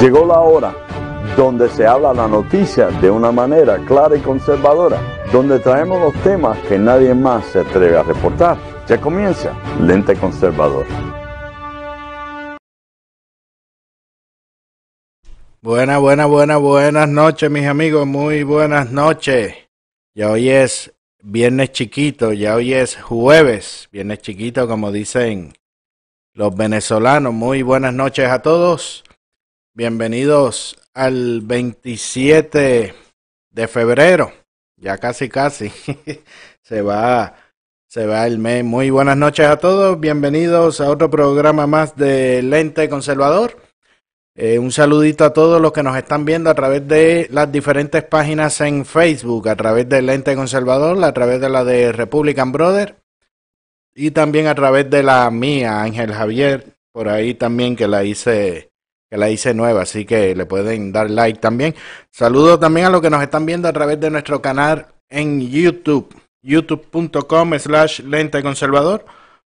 Llegó la hora donde se habla la noticia de una manera clara y conservadora, donde traemos los temas que nadie más se atreve a reportar. Ya comienza Lente Conservador. Buenas, buenas, buenas, buenas noches, mis amigos. Muy buenas noches. Ya hoy es viernes chiquito, ya hoy es jueves, viernes chiquito, como dicen los venezolanos. Muy buenas noches a todos. Bienvenidos al 27 de febrero. Ya casi, casi. se va, se va el mes. Muy buenas noches a todos. Bienvenidos a otro programa más de Lente Conservador. Eh, un saludito a todos los que nos están viendo a través de las diferentes páginas en Facebook, a través de Lente Conservador, a través de la de Republican Brother y también a través de la mía, Ángel Javier, por ahí también que la hice que la hice nueva, así que le pueden dar like también. Saludos también a los que nos están viendo a través de nuestro canal en YouTube, youtube.com slash lente conservador.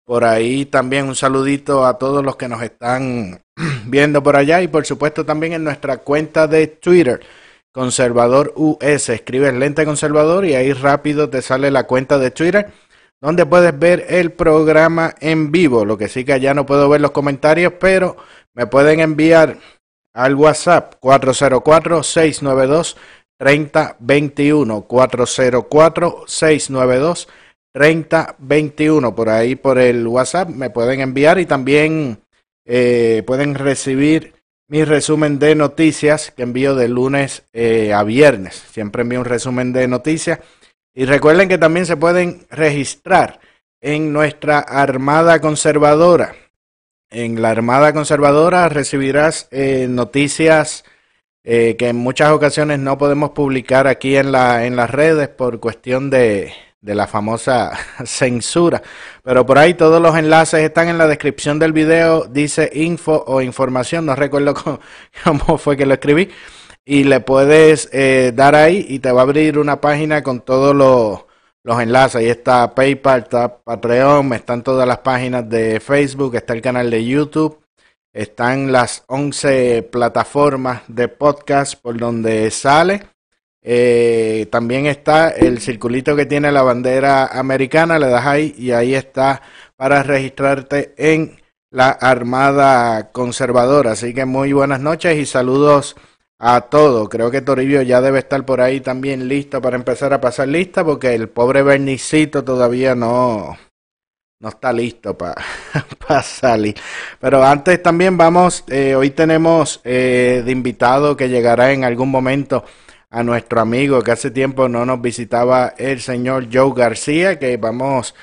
Por ahí también un saludito a todos los que nos están viendo por allá y por supuesto también en nuestra cuenta de Twitter, Conservador US. Escribes lente conservador y ahí rápido te sale la cuenta de Twitter donde puedes ver el programa en vivo. Lo que sí que ya no puedo ver los comentarios, pero me pueden enviar al WhatsApp 404-692-3021. 404-692-3021. Por ahí, por el WhatsApp, me pueden enviar y también eh, pueden recibir mi resumen de noticias que envío de lunes eh, a viernes. Siempre envío un resumen de noticias. Y recuerden que también se pueden registrar en nuestra Armada Conservadora en la Armada Conservadora recibirás eh, noticias eh, que en muchas ocasiones no podemos publicar aquí en, la, en las redes por cuestión de, de la famosa censura. Pero por ahí todos los enlaces están en la descripción del video. Dice info o información. No recuerdo cómo, fue que lo escribí. Y le puedes eh, dar ahí y te va a abrir una página con todos los los enlaces. Ahí está PayPal, está Patreon, están todas las páginas de Facebook, está el canal de YouTube, están las 11 plataformas de podcast por donde sale. Eh, también está el circulito que tiene la bandera americana, le das ahí y ahí está para registrarte en la Armada Conservadora. Así que muy buenas noches y saludos a todo. Creo que Toribio ya debe estar por ahí también listo para empezar a pasar lista porque el pobre Bernicito todavía no, no está listo para salir. Pero antes también vamos, eh, hoy tenemos eh, de invitado que llegará en algún momento a nuestro amigo que hace tiempo no nos visitaba el señor Joe García, que vamos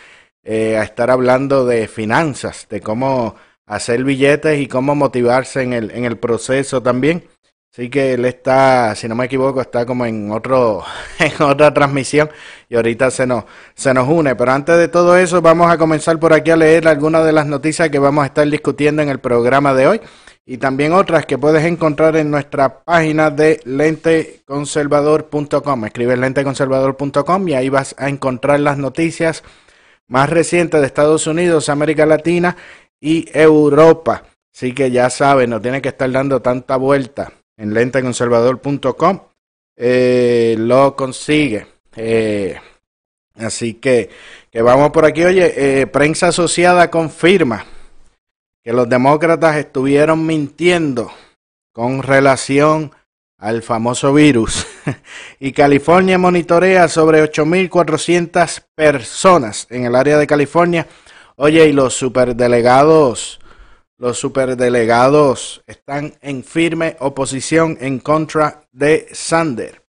eh, a estar hablando de finanzas, de cómo hacer billetes y cómo motivarse en el, en el proceso también. Así que él está, si no me equivoco, está como en otro, en otra transmisión y ahorita se nos, se nos une. Pero antes de todo eso, vamos a comenzar por aquí a leer algunas de las noticias que vamos a estar discutiendo en el programa de hoy y también otras que puedes encontrar en nuestra página de lenteconservador.com. Escribe lenteconservador.com y ahí vas a encontrar las noticias más recientes de Estados Unidos, América Latina y Europa. Así que ya sabes, no tiene que estar dando tanta vuelta en lenteconservador.com eh, lo consigue. Eh, así que, que vamos por aquí. Oye, eh, prensa asociada confirma que los demócratas estuvieron mintiendo con relación al famoso virus. y California monitorea sobre 8.400 personas en el área de California. Oye, y los superdelegados los superdelegados están en firme oposición en contra de Sander.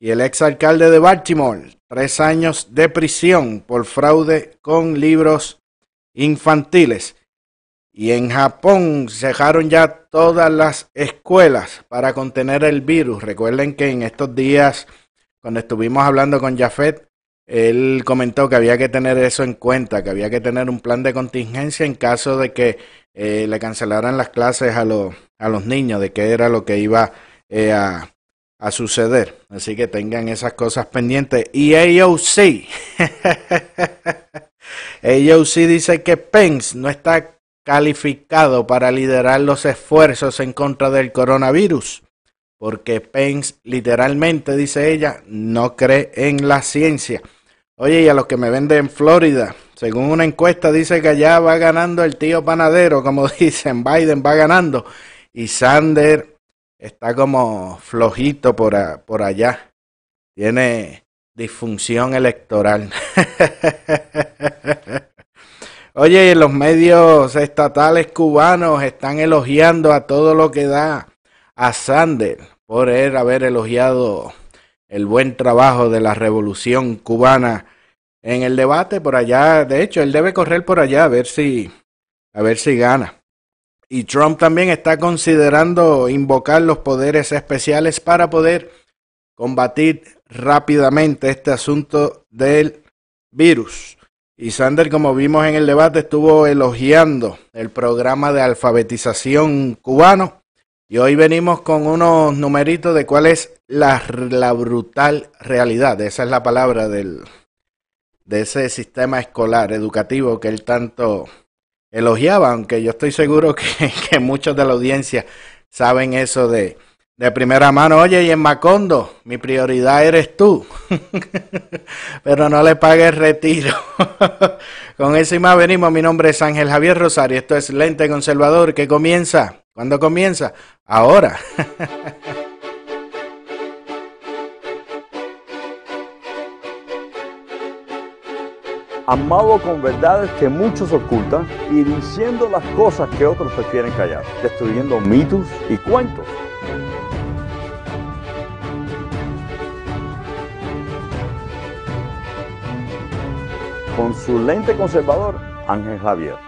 Y el exalcalde de Baltimore tres años de prisión por fraude con libros infantiles. Y en Japón cerraron ya todas las escuelas para contener el virus. Recuerden que en estos días, cuando estuvimos hablando con Jafet, él comentó que había que tener eso en cuenta, que había que tener un plan de contingencia en caso de que eh, le cancelaran las clases a, los a los niños, de qué era lo que iba eh, a, a suceder. Así que tengan esas cosas pendientes. Y AOC, AOC dice que Pence no está calificado para liderar los esfuerzos en contra del coronavirus, porque Pence literalmente, dice ella, no cree en la ciencia. Oye, y a los que me venden en Florida, según una encuesta dice que allá va ganando el tío panadero, como dicen, Biden va ganando, y Sander está como flojito por, por allá. Tiene disfunción electoral. Oye, los medios estatales cubanos están elogiando a todo lo que da a Sander por él haber elogiado el buen trabajo de la revolución cubana en el debate por allá. De hecho, él debe correr por allá a ver si a ver si gana. Y Trump también está considerando invocar los poderes especiales para poder combatir rápidamente este asunto del virus. Y Sander, como vimos en el debate, estuvo elogiando el programa de alfabetización cubano. Y hoy venimos con unos numeritos de cuál es la, brutal realidad. Esa es la palabra del, de ese sistema escolar, educativo que él tanto elogiaba, aunque yo estoy seguro que, que muchos de la audiencia saben eso de, de primera mano, oye, y en Macondo, mi prioridad eres tú. Pero no le pagues retiro. Con eso y más venimos. Mi nombre es Ángel Javier Rosario. Esto es Lente Conservador que comienza. ¿Cuándo comienza? Ahora. amado con verdades que muchos ocultan y diciendo las cosas que otros prefieren callar, destruyendo mitos y cuentos con su lente conservador, Ángel Javier.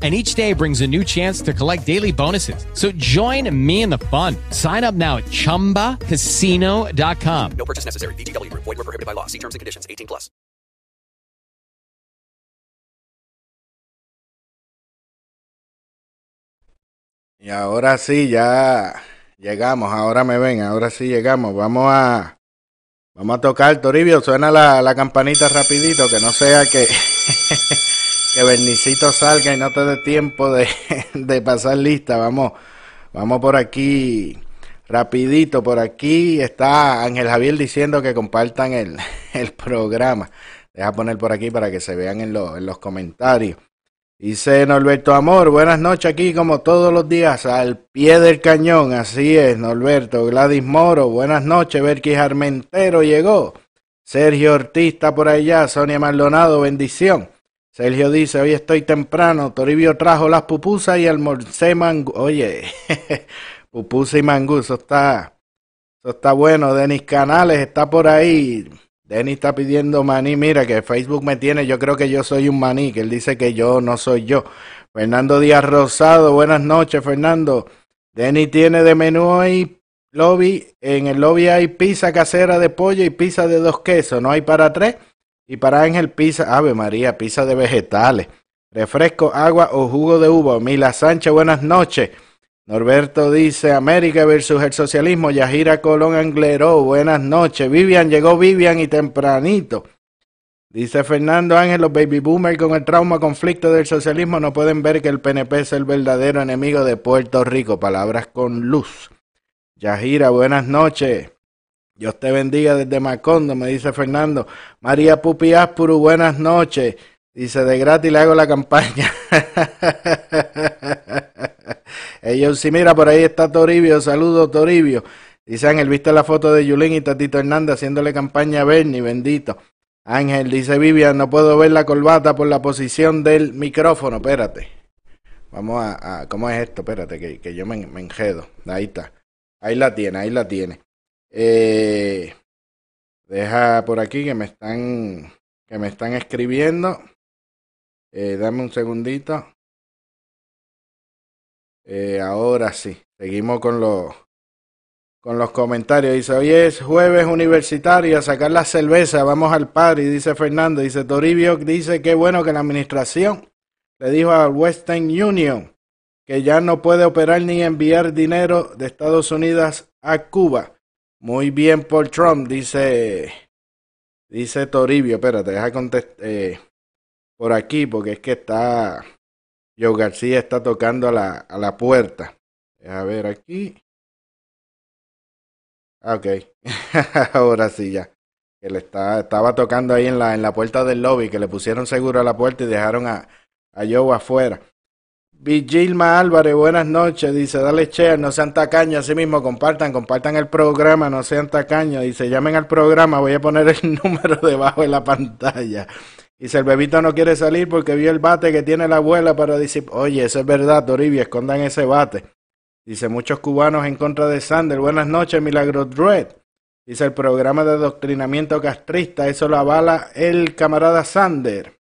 and each day brings a new chance to collect daily bonuses. So join me in the fun. Sign up now at ChumbaCasino.com. No purchase necessary. VGW. Void were prohibited by law. See terms and conditions. 18 plus. Y ahora sí, ya llegamos. Ahora me ven. Ahora sí llegamos. Vamos a... Vamos a tocar, Toribio. Suena la, la campanita rapidito, que no sea que... que Bernicito salga y no te dé tiempo de, de, pasar lista. Vamos, vamos por aquí, rapidito, por aquí está Ángel Javier diciendo que compartan el, el programa. Deja poner por aquí para que se vean en, lo, en los comentarios. Dice Norberto Amor, buenas noches aquí como todos los días al pie del cañón. Así es, Norberto. Gladys Moro, buenas noches. Berkis Armentero llegó. Sergio Ortiz está por allá. Sonia Maldonado, bendición. Sergio dice, hoy estoy temprano, Toribio trajo las pupusas y almorcé mangú. Oye, pupusa y mangú, eso está, eso está bueno. Denis Canales está por ahí. Denis está pidiendo maní. Mira que Facebook me tiene, yo creo que yo soy un maní, que él dice que yo no soy yo. Fernando Díaz Rosado, buenas noches, Fernando. Denis tiene de menú ahí lobby. En el lobby hay pizza casera de pollo y pizza de dos quesos. ¿No hay para tres? Y para Ángel pizza, Ave María, pizza de vegetales, refresco, agua o jugo de uva. Mila Sánchez, buenas noches. Norberto dice América versus el socialismo. Yajira Colón Angleró, buenas noches. Vivian, llegó Vivian y tempranito. Dice Fernando Ángel, los baby boomers con el trauma conflicto del socialismo no pueden ver que el PNP es el verdadero enemigo de Puerto Rico. Palabras con luz. Yajira, buenas noches. Dios te bendiga desde Macondo, me dice Fernando. María Pupi Aspuru, buenas noches. Dice, de gratis le hago la campaña. Ellos, sí, mira, por ahí está Toribio. Saludos, Toribio. Dice Ángel, ¿viste la foto de Yulín y Tatito Hernández haciéndole campaña a Bernie? Bendito. Ángel, dice Vivian, no puedo ver la corbata por la posición del micrófono. Espérate. Vamos a, ¿cómo es esto? Espérate, que, que yo me, me enjedo. Ahí está. Ahí la tiene, ahí la tiene. Eh, deja por aquí que me están que me están escribiendo. Eh, dame un segundito. Eh, ahora sí, seguimos con los con los comentarios. Dice, hoy es jueves universitario, a sacar la cerveza, vamos al par. Y dice Fernando, dice Toribio, dice que bueno que la administración le dijo a Western Union que ya no puede operar ni enviar dinero de Estados Unidos a Cuba. Muy bien por Trump, dice, dice Toribio. Espérate, deja contestar eh, por aquí, porque es que está, Joe García está tocando a la, a la puerta. A ver aquí. Ah, ok, ahora sí ya. Que le está, estaba tocando ahí en la, en la puerta del lobby, que le pusieron seguro a la puerta y dejaron a, a Joe afuera. Vigilma Álvarez, buenas noches. Dice, dale share, no sean tacaños. Así mismo, compartan, compartan el programa, no sean tacaños. Dice, llamen al programa, voy a poner el número debajo de la pantalla. Dice, el bebito no quiere salir porque vio el bate que tiene la abuela para decir, oye, eso es verdad, Toribia, escondan ese bate. Dice, muchos cubanos en contra de Sander. Buenas noches, Milagro Dread. Dice, el programa de adoctrinamiento castrista, eso lo avala el camarada Sander.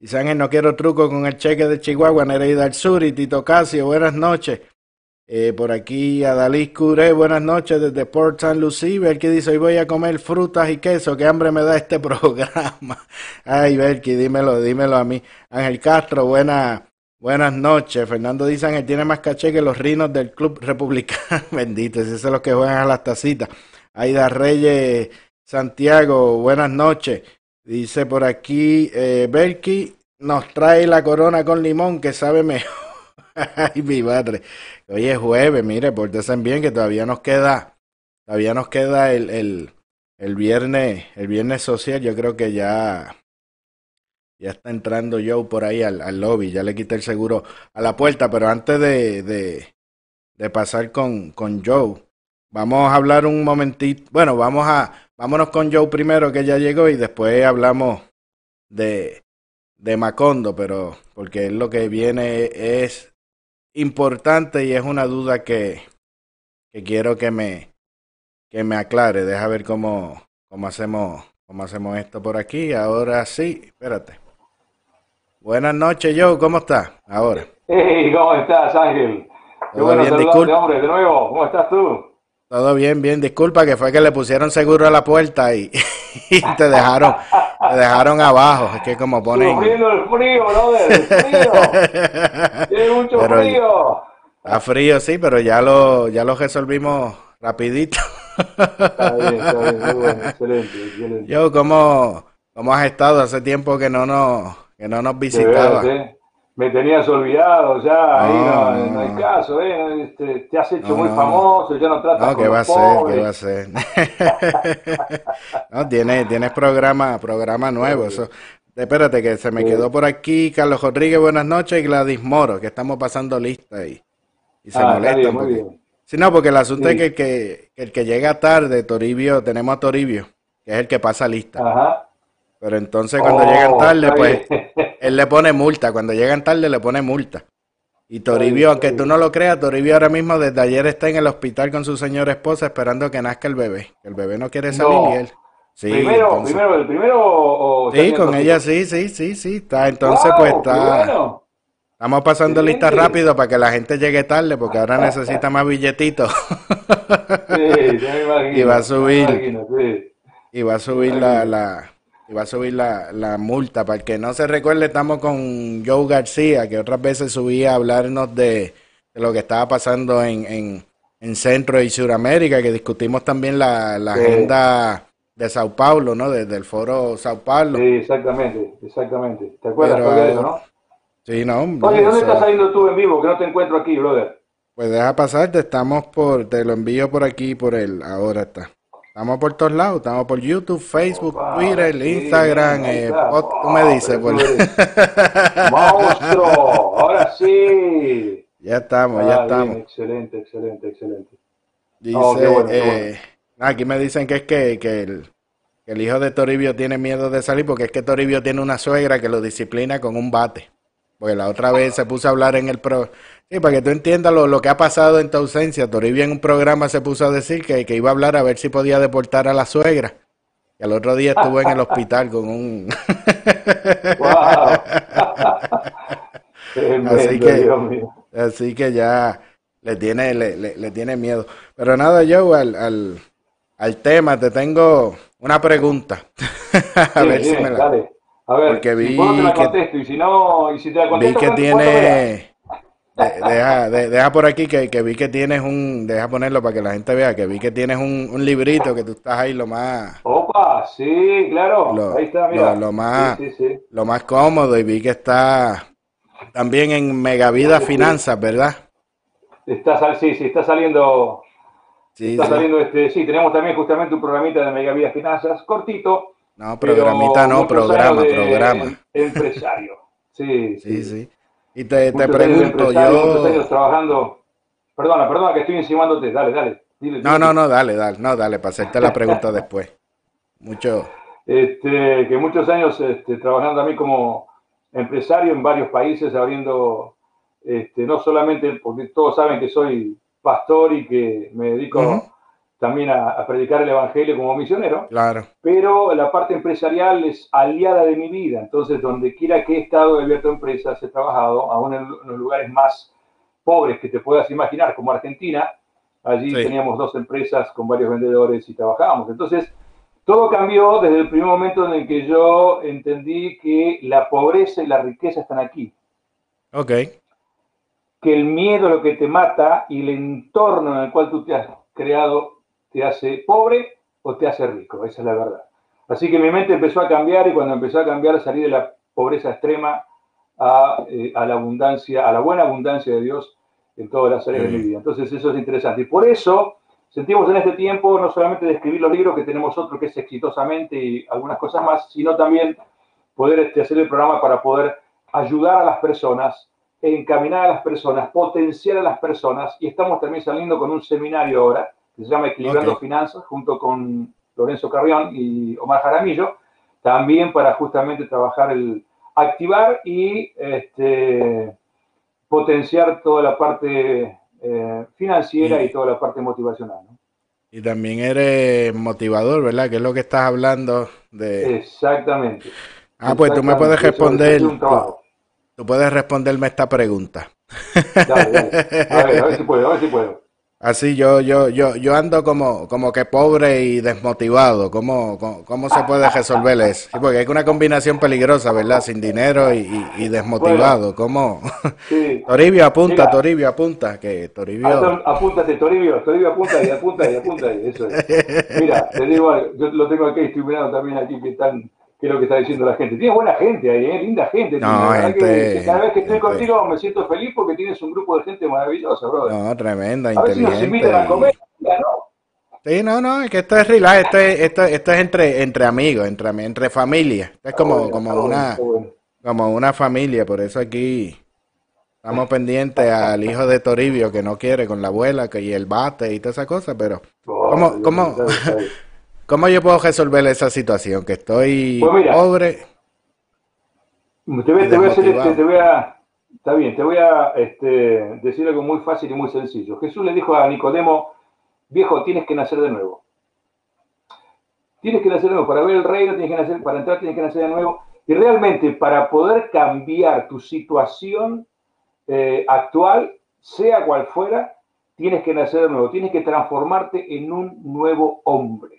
Dice Ángel, no quiero truco con el cheque de Chihuahua, Nereida del Sur y Tito Casio, buenas noches. Eh, por aquí Adalí Curé, buenas noches desde Port San Lucie. Belki dice, hoy voy a comer frutas y queso, qué hambre me da este programa. Ay, Belki, dímelo, dímelo a mí. Ángel Castro, buena, buenas noches. Fernando dice, Ángel tiene más caché que los rinos del Club Republicano. Bendito, esos son los que juegan a las tacitas. Aida Reyes Santiago, buenas noches. Dice por aquí, eh, Belki nos trae la corona con limón que sabe mejor. Ay, mi madre. Hoy es jueves, mire, pórtense bien que todavía nos queda, todavía nos queda el, el, el viernes, el viernes social. Yo creo que ya, ya está entrando Joe por ahí al, al lobby. Ya le quité el seguro a la puerta, pero antes de, de, de pasar con, con Joe, vamos a hablar un momentito. Bueno, vamos a Vámonos con Joe primero, que ya llegó, y después hablamos de, de Macondo, pero porque es lo que viene es importante y es una duda que, que quiero que me, que me aclare. Deja ver cómo, cómo, hacemos, cómo hacemos esto por aquí. Ahora sí, espérate. Buenas noches, Joe, ¿cómo estás? Ahora. Hey, ¿cómo estás, Ángel? Qué bueno bien, saludarte, hombre, de nuevo. ¿Cómo estás tú? Todo bien, bien. Disculpa que fue que le pusieron seguro a la puerta y, y te dejaron, te dejaron abajo. Es que como ponen. Sufriendo el frío, brother, el frío. Tiene mucho Pero- frío. Está frío, sí, pero ya lo, ya lo resolvimos rapidito. Está bien, está bien, muy bueno, excelente, excelente. Yo, ¿cómo, ¿cómo has estado? Hace tiempo que no nos, que no nos De visitaba. veras, ¿eh? Me tenías olvidado ya, ahí No, no, no, hay no. caso, ¿eh? Este, te has hecho muy no. famoso, ya no tratas No, con ¿qué va a ser? ¿Qué va a ser? no, tienes, tienes programa, programa nuevo. Eso. Espérate, que se me Sí. quedó por aquí Carlos Rodríguez, buenas noches, y Gladys Moro, que estamos pasando lista y, y se Ah, molestan. bien, muy porque- bien. Sí, no, porque el asunto Sí. es que el, que el que llega tarde, Toribio, tenemos a Toribio, que es el que pasa lista. Ajá. Pero entonces cuando Oh, llegan tarde, está pues él le pone multa. Cuando llegan tarde, le pone multa. Y Toribio, aunque tú no lo creas, Toribio ahora mismo desde ayer está en el hospital con su señora esposa esperando que nazca el bebé. El bebé no quiere salir No. y él. Sí, primero, entonces- primero, el primero o o ya sí, con ella sí, sí, sí, sí. Está, entonces, Wow, pues está. bueno. Estamos pasando lista rápido para que la gente llegue tarde, porque ahora necesita más billetitos. Sí, ya me imagino. Y va a subir. imagino, sí. y va a subir la, la y va a subir la, la multa. Para el que no se recuerde, estamos con Joe García, que otras veces subía a hablarnos de, de lo que estaba pasando en, en, en Centro y Sudamérica, que discutimos también la, la Sí. agenda de Sao Paulo, ¿no? Desde el foro Sao Paulo. Sí, exactamente, exactamente. ¿Te acuerdas Pero de eso, no? Sí, no, Oye, ¿dónde estás saliendo tú en vivo? Que no te encuentro aquí, brother. Pues deja pasarte, estamos por, te lo envío por aquí, por el, ahora está. Estamos por todos lados, estamos por YouTube, Facebook, Opa, Twitter, Instagram, eh, pod- tú me dices, por- ¡Monstruo! Ahora sí. ya estamos, ya Ah, bien, estamos. excelente, excelente, excelente. Dice, Oh, bueno, eh, aquí me dicen que es que, que el, que el hijo de Toribio tiene miedo de salir porque es que Toribio tiene una suegra que lo disciplina con un bate. Porque la otra vez se puso a hablar en el pro. Sí, para que tú entiendas lo, lo que ha pasado en tu ausencia. Toribio en un programa se puso a decir que, que iba a hablar a ver si podía deportar a la suegra. Y al otro día estuvo en el hospital con un. ¡Wow! Así que- Dios mío. Así que ya le tiene, le, le- le tiene miedo. Pero nada, yo al, al, al tema te tengo una pregunta. a ver si me la. dale. A ver, porque vi si puedo te la que- contesto y si no, y si te la Vi contesto, que ¿cuánto- cuánto me das? tiene. de- Deja, de- deja por aquí que, que vi que tienes un. Deja ponerlo para que la gente vea que vi que tienes un, un librito que tú estás ahí lo más. Opa, sí, claro. Lo- Ahí está, mira. lo- lo más- Sí, sí, sí. Lo más cómodo y vi que está también en Megavida Finanzas, ¿verdad? Está, sal- sí, sí, está saliendo, Sí, está saliendo este, sí, tenemos también justamente un programita de Mega Vida Finanzas, cortito. No, pero programita no, programa, programa. Empresario. Sí, Sí, sí. Y te, te pregunto, yo... años trabajando. Perdona, perdona que estoy encimándote. Dale, dale. Dile, No, dile. no, no, dale, dale, no, dale, para hacerte la pregunta después. Mucho... Este, que muchos años este, trabajando a mí como empresario en varios países, abriendo, este, no solamente porque todos saben que soy pastor y que me dedico. También a, a predicar el Evangelio como misionero, Claro, pero la parte empresarial es aliada de mi vida. Entonces, donde quiera que he estado, he abierto empresas, he trabajado, aún en, en los lugares más pobres que te puedas imaginar, como Argentina. Allí Sí. teníamos dos empresas con varios vendedores y trabajábamos. Entonces, todo cambió desde el primer momento en el que yo entendí que la pobreza y la riqueza están aquí. ok, Que el miedo es lo que te mata y el entorno en el cual tú te has creado te hace pobre o te hace rico. Esa es la verdad. Así que mi mente empezó a cambiar y cuando empezó a cambiar salí de la pobreza extrema a, eh, a la abundancia, a la buena abundancia de Dios en todas las áreas de mi vida. Entonces eso es interesante. Y por eso sentimos en este tiempo no solamente de escribir los libros, que tenemos otro que es exitosamente y algunas cosas más, sino también poder este, hacer el programa para poder ayudar a las personas, encaminar a las personas, potenciar a las personas. Y estamos también saliendo con un seminario ahora que se llama Equilibrando. Finanzas, junto con Lorenzo Carrión y Omar Jaramillo, también para justamente trabajar el activar y este, potenciar toda la parte eh, financiera Y- y toda la parte motivacional. ¿no? y también eres motivador, ¿verdad? Que es lo que estás hablando de... Exactamente. Ah, pues tú me puedes responder, tú puedes responderme esta pregunta. Dale, dale. A ver, a ver si puedo, a ver si puedo. Así yo, yo, yo, yo ando como, como que pobre y desmotivado. ¿Cómo, cómo, cómo se puede resolver eso? Sí, porque hay una combinación peligrosa, ¿verdad? Sin dinero y, y- y desmotivado. ¿Cómo? Sí. Toribio apunta, Mira. Toribio apunta, que Toribio. Apúntate, Toribio, Toribio apunta y apunta y apunta y eso es. Mira, te digo yo lo tengo aquí, estoy mirando también aquí que están, qué es lo que está diciendo la gente. Tienes buena gente ahí, ¿eh? linda gente. No, que gente- cada vez que estoy gente. contigo me siento feliz porque tienes un grupo de gente maravillosa, brother. No, tremenda, a ver si nos inteligente. invitan a y- comer, ya, ¿no? Sí, no, no, es que esto es relax, esto es, esto, esto es entre, entre amigos, entre, entre familia. Esto es como, bueno, como bueno, una, bueno. como una familia, por eso aquí estamos pendientes al hijo de Toribio que no quiere con la abuela que, y el bate y toda esa cosa, pero Oh, ¿cómo, cómo. ¿cómo yo puedo resolver esa situación? Que estoy Pues mira. pobre. Te voy, Y te voy a hacer este, te voy a, está bien, te voy a este, decir algo muy fácil y muy sencillo. Jesús le dijo a Nicodemo, viejo, tienes que nacer de nuevo. Tienes que nacer de nuevo. Para ver el reino, tienes que nacer, para entrar, tienes que nacer de nuevo. Y realmente, para poder cambiar tu situación eh, actual, sea cual fuera, tienes que nacer de nuevo. Tienes que transformarte en un nuevo hombre.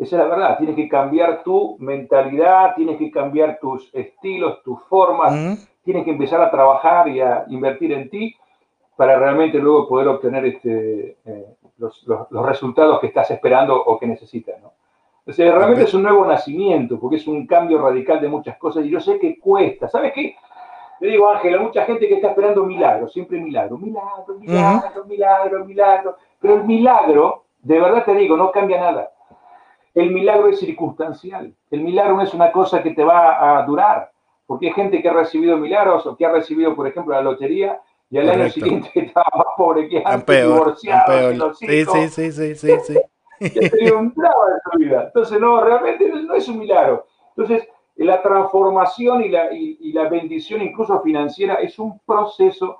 Esa es la verdad. Tienes que cambiar tu mentalidad, tienes que cambiar tus estilos, tus formas, Ujú. tienes que empezar a trabajar y a invertir en ti para realmente luego poder obtener este, eh, los, los- los resultados que estás esperando o que necesitas. ¿no? O sea, realmente es un nuevo nacimiento, porque es un cambio radical de muchas cosas y yo sé que cuesta. ¿Sabes qué? Le digo, Ángel, hay mucha gente que está esperando milagros, siempre milagro, milagro, milagro, milagro, milagro. Pero el milagro, de verdad te digo, no cambia nada. El milagro es circunstancial. El milagro no es una cosa que te va a durar. Porque hay gente que ha recibido milagros o que ha recibido, por ejemplo, la lotería y al año Correcto. siguiente estaba más pobre que antes, peor, divorciado, peor. los Sí, sí, sí, sí, sí, sí. que ha tenido un drama en su vida. Entonces, no, realmente no no es un milagro. Entonces, la transformación y la, y, y la bendición, incluso financiera, es un proceso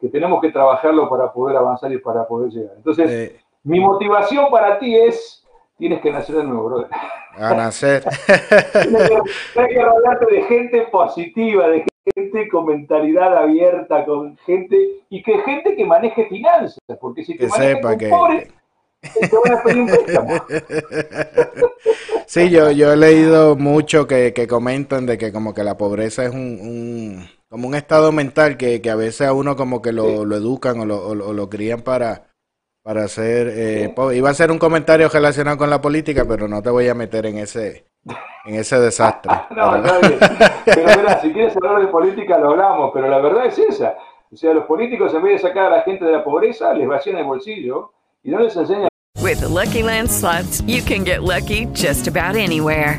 que tenemos que trabajarlo para poder avanzar y para poder llegar. Entonces, Eh, mi motivación para ti es, tienes que nacer de nuevo, brother. a nacer. Tienes que, que rodearte de gente positiva, de gente con mentalidad abierta, con gente, y que gente que maneje finanzas, porque si te Que sepa con que- pobres, te van a pedir un préstamo. Sí, yo, yo he leído mucho que, que comentan de que como que la pobreza es un, un- como un estado mental que, que a veces a uno como que lo, lo educan o lo, o lo- o lo crían para, para ser eh. Iba a hacer un comentario relacionado con la política, pero no te voy a meter en ese, en ese desastre. No, Pero- está bien. Pero mira, si quieres hablar de política lo hablamos, pero la verdad es esa. O sea, los políticos en vez de sacar a la gente de la pobreza, les vacían el bolsillo y no les enseñan With the Lucky Land slots, you can get lucky just about anywhere.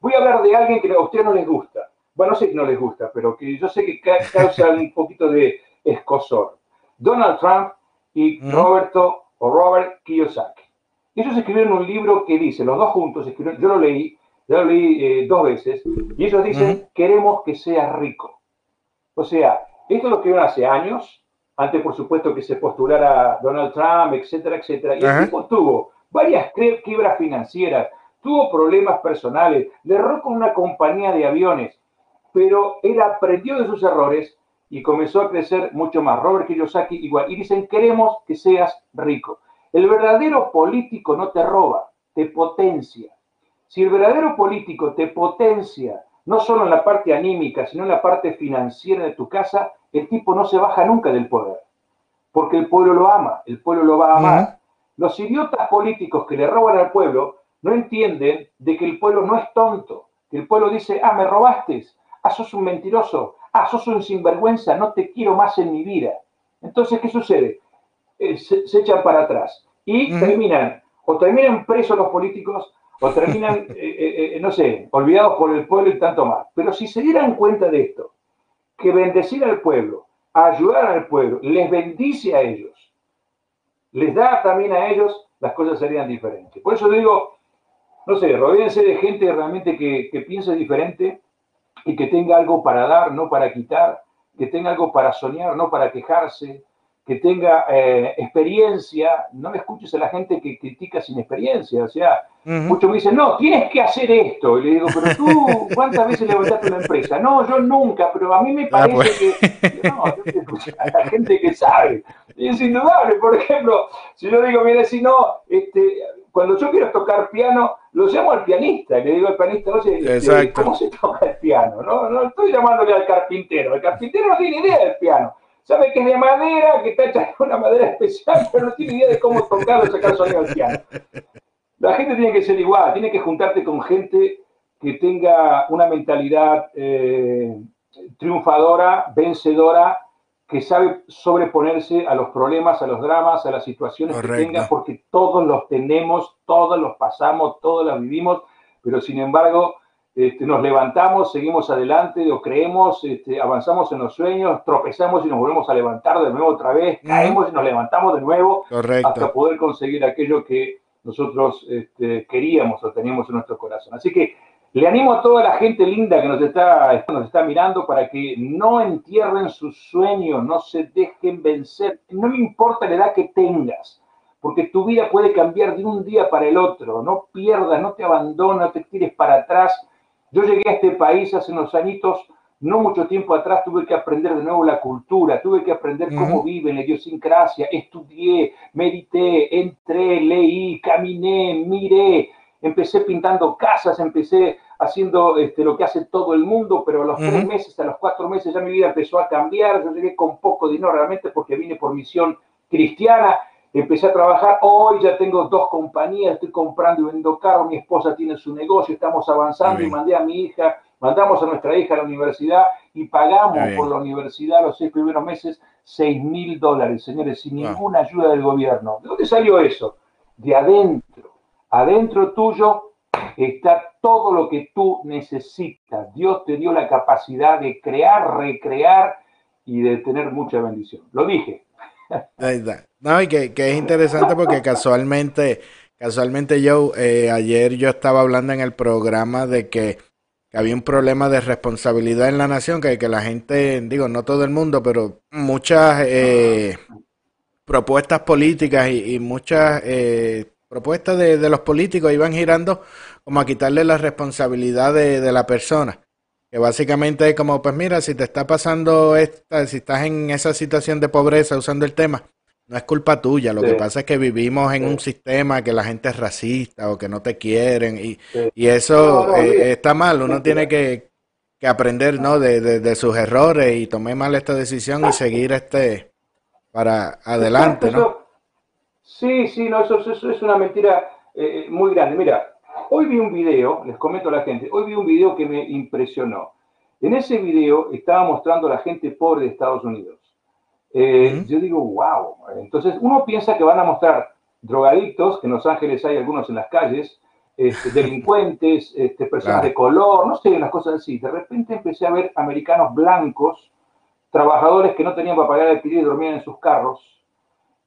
voy a hablar de alguien que a usted no les gusta. Bueno, no sé que no les gusta, pero que yo sé que ca- causa un poquito de escosor. Donald Trump y Ujú. Roberto o Robert Kiyosaki. Ellos escribieron un libro que dice, los dos juntos escribieron, yo lo leí, ya lo leí eh, dos veces, y ellos dicen, Ujú. queremos que seas rico. O sea, esto lo escribieron hace años, antes por supuesto que se postulara Donald Trump, etcétera, etcétera. Y el tipo tuvo varias quiebras financieras, tuvo problemas personales, le erró con una compañía de aviones, pero él aprendió de sus errores y comenzó a crecer mucho más. Robert Kiyosaki igual. Y dicen, queremos que seas rico. El verdadero político no te roba, te potencia. Si el verdadero político te potencia, no solo en la parte anímica, sino en la parte financiera de tu casa, el tipo no se baja nunca del poder. Porque el pueblo lo ama, el pueblo lo va a amar. Los idiotas políticos que le roban al pueblo no entienden de que el pueblo no es tonto. Que el pueblo dice, ah, me robaste, ah, sos un mentiroso, ah, sos un sinvergüenza, no te quiero más en mi vida. Entonces, ¿qué sucede? Eh, se, se echan para atrás y terminan, o terminan presos los políticos, o terminan, eh, eh, no sé, olvidados por el pueblo y tanto más. Pero si se dieran cuenta de esto, que bendecir al pueblo, ayudar al pueblo, les bendice a ellos, les da también a ellos, las cosas serían diferentes. Por eso digo, no sé, rodéense de gente realmente que, que piense diferente y que tenga algo para dar, no para quitar, que tenga algo para soñar, no para quejarse, que tenga eh, experiencia. No me escuches a la gente que critica sin experiencia. O sea, muchos me dicen, no, tienes que hacer esto. Y le digo, pero tú, ¿cuántas veces levantaste una empresa? No, yo nunca, pero a mí me Ah, parece pues. que. No, yo a la gente que sabe. Y es indudable, por ejemplo, si yo digo, mira, si no, este, cuando yo quiero tocar piano, lo llamo al pianista, le digo al pianista, oye, este, Exacto. ¿cómo se toca el piano? No, no estoy llamándole al carpintero, el carpintero no tiene idea del piano. Sabe que es de madera, que está hecha de una madera especial, pero no tiene idea de cómo tocarlo, sacar sonido al piano. La gente tiene que ser igual, tiene que juntarte con gente que tenga una mentalidad eh, triunfadora, vencedora, que sabe sobreponerse a los problemas, a los dramas, a las situaciones Correcto. que tenga, porque todos los tenemos, todos los pasamos, todos los vivimos, pero sin embargo este, nos levantamos, seguimos adelante, o creemos, este, avanzamos en los sueños, tropezamos y nos volvemos a levantar de nuevo otra vez, caemos y nos levantamos de nuevo hasta Correcto. poder conseguir aquello que nosotros este, queríamos o teníamos en nuestro corazón. Así que Le animo a toda la gente linda que nos está, nos está mirando para que no entierren sus sueños, no se dejen vencer. No me importa la edad que tengas, porque tu vida puede cambiar de un día para el otro. No pierdas, no te abandones, no te tires para atrás. Yo llegué a este país hace unos añitos, no mucho tiempo atrás, tuve que aprender de nuevo la cultura, tuve que aprender cómo viven, la idiosincrasia, estudié, medité, entré, leí, caminé, miré empecé pintando casas, empecé haciendo este, lo que hace todo el mundo, pero a los tres meses, a los cuatro meses ya mi vida empezó a cambiar, yo llegué con poco dinero realmente porque vine por misión cristiana, empecé a trabajar, hoy ya tengo dos compañías, estoy comprando y vendiendo carros, mi esposa tiene su negocio, estamos avanzando y mandé a mi hija, mandamos a nuestra hija a la universidad y pagamos por la universidad los seis primeros meses seis mil dólares, señores, sin ninguna ayuda del gobierno. ¿De dónde salió eso? De adentro Adentro tuyo está todo lo que tú necesitas. Dios te dio la capacidad de crear, recrear y de tener mucha bendición. Lo dije. No, y que, es interesante porque casualmente, casualmente yo, eh, ayer yo estaba hablando en el programa de que, había un problema de responsabilidad en la nación, que, que la gente, digo, no todo el mundo, pero muchas eh, propuestas políticas y, muchas eh, propuestas de, de, los políticos iban girando como a quitarle la responsabilidad de, la persona. Que básicamente es como, pues mira, si te está pasando esta, si estás en esa situación de pobreza usando el tema, no es culpa tuya. Lo que pasa es que vivimos en un sistema que la gente es racista o que no te quieren y, y eso eh, está mal. Uno tiene que, que aprender ¿no? De, de, sus errores y tomar mal esta decisión y seguir este para adelante, ¿no? Sí, sí, no, eso, es una mentira eh, eh, muy grande. Mira, hoy vi un video, les comento a la gente, hoy vi un video que me impresionó. En ese video estaba mostrando a la gente pobre de Estados Unidos. Eh, yo digo, wow. Entonces uno piensa que van a mostrar drogadictos, que en Los Ángeles hay algunos en las calles, este, delincuentes, este, personas de color, no sé, unas cosas así. De repente empecé a ver americanos blancos, trabajadores que no tenían para pagar el alquiler y dormían en sus carros,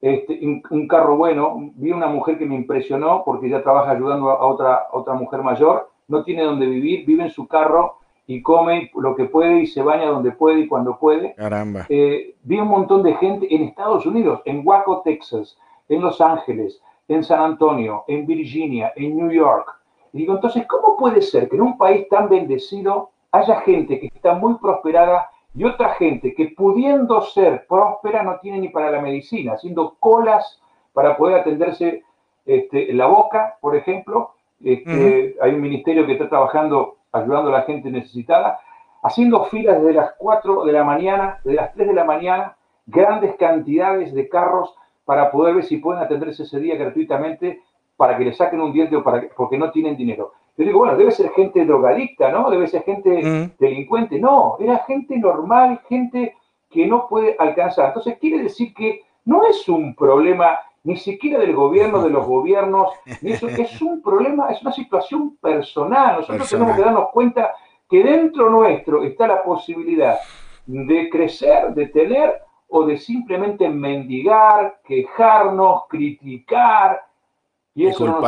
este, un, carro bueno, vi una mujer que me impresionó porque ella trabaja ayudando a otra, otra mujer mayor, no tiene donde vivir, vive en su carro y come lo que puede y se baña donde puede y cuando puede. Caramba. Eh, vi un montón de gente en Estados Unidos, en Waco, Texas, en Los Ángeles, en San Antonio, en Virginia, en New York. Y digo, entonces, ¿cómo puede ser que en un país tan bendecido haya gente que está muy prosperada y otra gente que pudiendo ser próspera no tiene ni para la medicina, haciendo colas para poder atenderse este, la boca, por ejemplo. Este, hay un ministerio que está trabajando ayudando a la gente necesitada, haciendo filas desde las 4 de la mañana, desde las 3 de la mañana, grandes cantidades de carros para poder ver si pueden atenderse ese día gratuitamente para que le saquen un diente o para porque no tienen dinero. Yo digo, bueno, debe ser gente drogadicta, ¿no? Debe ser gente mm. delincuente. No, era gente normal, gente que no puede alcanzar. Entonces, quiere decir que no es un problema ni siquiera del gobierno, de los gobiernos, ni eso, es un problema, es una situación personal. Nosotros tenemos que darnos cuenta que dentro nuestro está la posibilidad de crecer, de tener o de simplemente mendigar, quejarnos, criticar, y eso no nos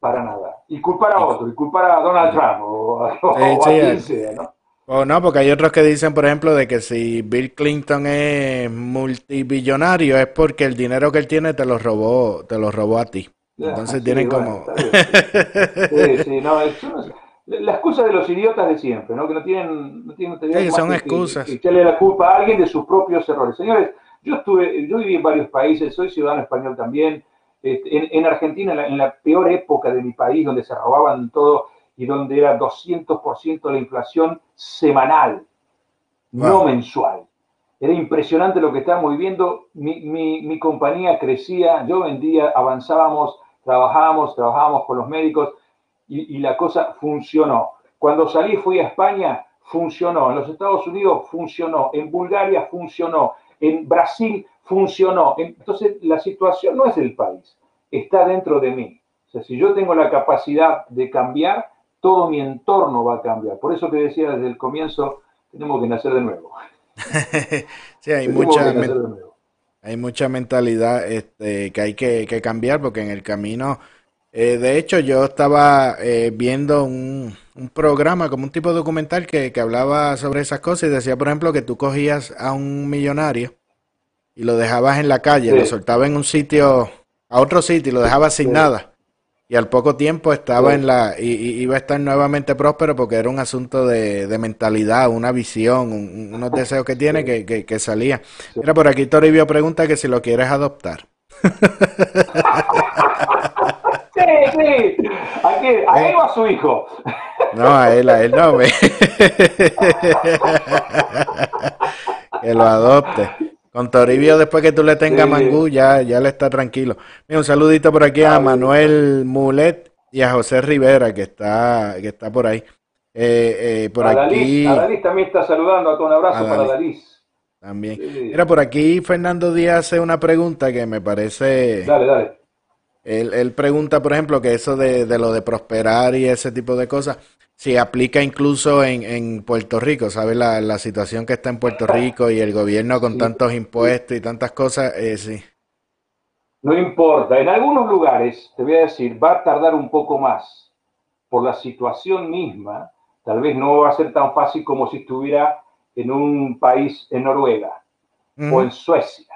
para nada. Y culpar a otro, y culpar a Donald Trump o, a, quien sea, ¿no? O no, porque hay otros que dicen, por ejemplo, de que si Bill Clinton es multibillonario es porque el dinero que él tiene te lo robó, te lo robó a ti. Entonces tienen como... sí, sí, no, la excusa de los idiotas de siempre, ¿no? Que no tienen... No tienen sí, son excusas. echarle la culpa a alguien de sus propios errores. Señores, yo estuve, yo viví en varios países, soy ciudadano español también, este, en, Argentina, en la, peor época de mi país, donde se robaban todo y donde era 200% la inflación semanal, no mensual. Era impresionante lo que estábamos viviendo. Mi, mi, compañía crecía, yo vendía, avanzábamos, trabajábamos, trabajábamos con los médicos y, y, la cosa funcionó. Cuando salí fui a España, funcionó. En los Estados Unidos funcionó. En Bulgaria funcionó. En Brasil funcionó. Entonces, la situación no es del país, está dentro de mí. O sea, si yo tengo la capacidad de cambiar, todo mi entorno va a cambiar. Por eso te decía desde el comienzo, tenemos que nacer de nuevo. sí, hay mucha, hay mucha mentalidad este, que hay que, cambiar porque en el camino Eh, de hecho, yo estaba eh, viendo un, un programa como un tipo de documental que, que hablaba sobre esas cosas y decía, por ejemplo, que tú cogías a un millonario y lo dejabas en la calle, Sí. lo soltabas en un sitio, a otro sitio y lo dejabas sin Sí. nada. Y al poco tiempo estaba Sí. en la, y, y iba a estar nuevamente próspero porque era un asunto de, de mentalidad, una visión, un- unos deseos que tiene que, que, que salía. Mira, por aquí Toribio pregunta que si lo quieres adoptar. Sí, sí. Aquí, a él o a su hijo. No, a él, a él no, me- que lo adopte. Con Toribio, después que tú le tengas Sí. mangú, ya, ya le está tranquilo. Mira, un saludito por aquí a Manuel Mulet y a José Rivera, que está, que está por ahí. Eh, eh, por a aquí Dalis, a Dalis también está saludando. Un abrazo para. Dalis. también. Sí. Mira, por aquí Fernando Díaz hace una pregunta que me parece... Dale, dale. Él, él pregunta, por ejemplo, que eso de, de lo de prosperar y ese tipo de cosas, si aplica incluso en, en Puerto Rico, ¿sabes? La, la situación que está en Puerto Rico y el gobierno con Sí. tantos impuestos y tantas cosas, eh, sí. No importa, en algunos lugares, te voy a decir, va a tardar un poco más por la situación misma. Tal vez no va a ser tan fácil como si estuviera en un país en Noruega o en Suecia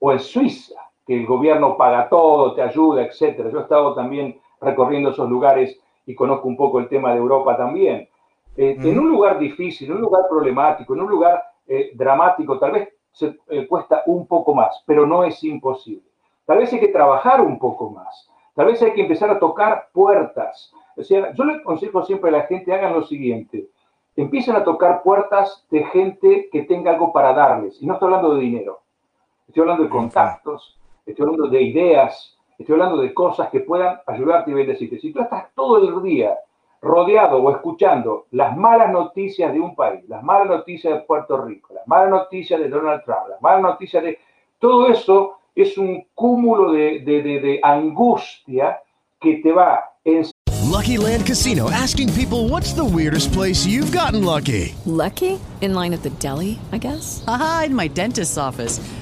o en Suiza, que el gobierno paga todo, te ayuda, etcétera. Yo he estado también recorriendo esos lugares y conozco un poco el tema de Europa también. Eh, En un lugar difícil, en un lugar problemático, en un lugar eh, dramático, tal vez se eh, cuesta un poco más, pero no es imposible. Tal vez hay que trabajar un poco más. Tal vez hay que empezar a tocar puertas. O sea, yo le aconsejo siempre a la gente, hagan lo siguiente. Empiecen a tocar puertas de gente que tenga algo para darles. Y no estoy hablando de dinero. Estoy hablando de contactos, estoy hablando de ideas, estoy hablando de cosas que puedan ayudarte y bendecirte. Si tú estás todo el día rodeado o escuchando las malas noticias de un país, las malas noticias de Puerto Rico, las malas noticias de Donald Trump, las malas noticias de... Todo eso es un cúmulo de, de- de- de angustia que te va en Lucky Land Casino asking people what's the weirdest place you've gotten lucky? Lucky? In line at the deli, I guess? Aha, in my dentist's office.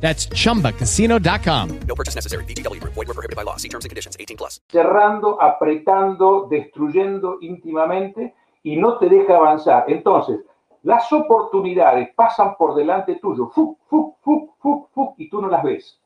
That's chumbacasino.com. No purchase necessary. Group. Void were prohibited by law. See terms and conditions. 18 plus. cerrando, apretando, destruyendo íntimamente y no te deja avanzar. Entonces, las oportunidades pasan por delante tuyo, fuc, fuc, fuc, fuc, fuc, y tú no las ves.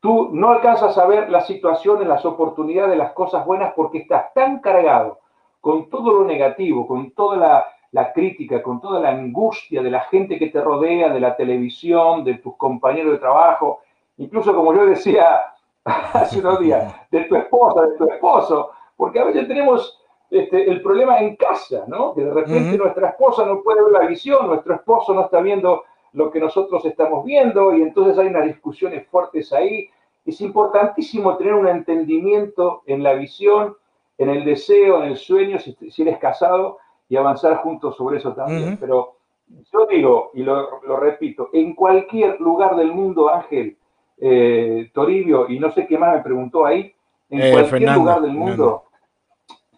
Tú no alcanzas a ver las situaciones, las oportunidades, las cosas buenas porque estás tan cargado con todo lo negativo, con toda la, la crítica, con toda la angustia de la gente que te rodea, de la televisión, de tus compañeros de trabajo, incluso como yo decía hace unos días, de tu esposa, de tu esposo, porque a veces tenemos este, el problema en casa, ¿no? Que de repente nuestra esposa no puede ver la visión, nuestro esposo no está viendo lo que nosotros estamos viendo y entonces hay unas discusiones fuertes ahí. Es importantísimo tener un entendimiento en la visión, en el deseo, en el sueño, si, si eres casado, y avanzar juntos sobre eso también. Pero yo digo, y lo, lo repito, en cualquier lugar del mundo, Ángel, eh, Toribio, y no sé qué más me preguntó ahí, en Eh, cualquier Fernando, lugar del mundo,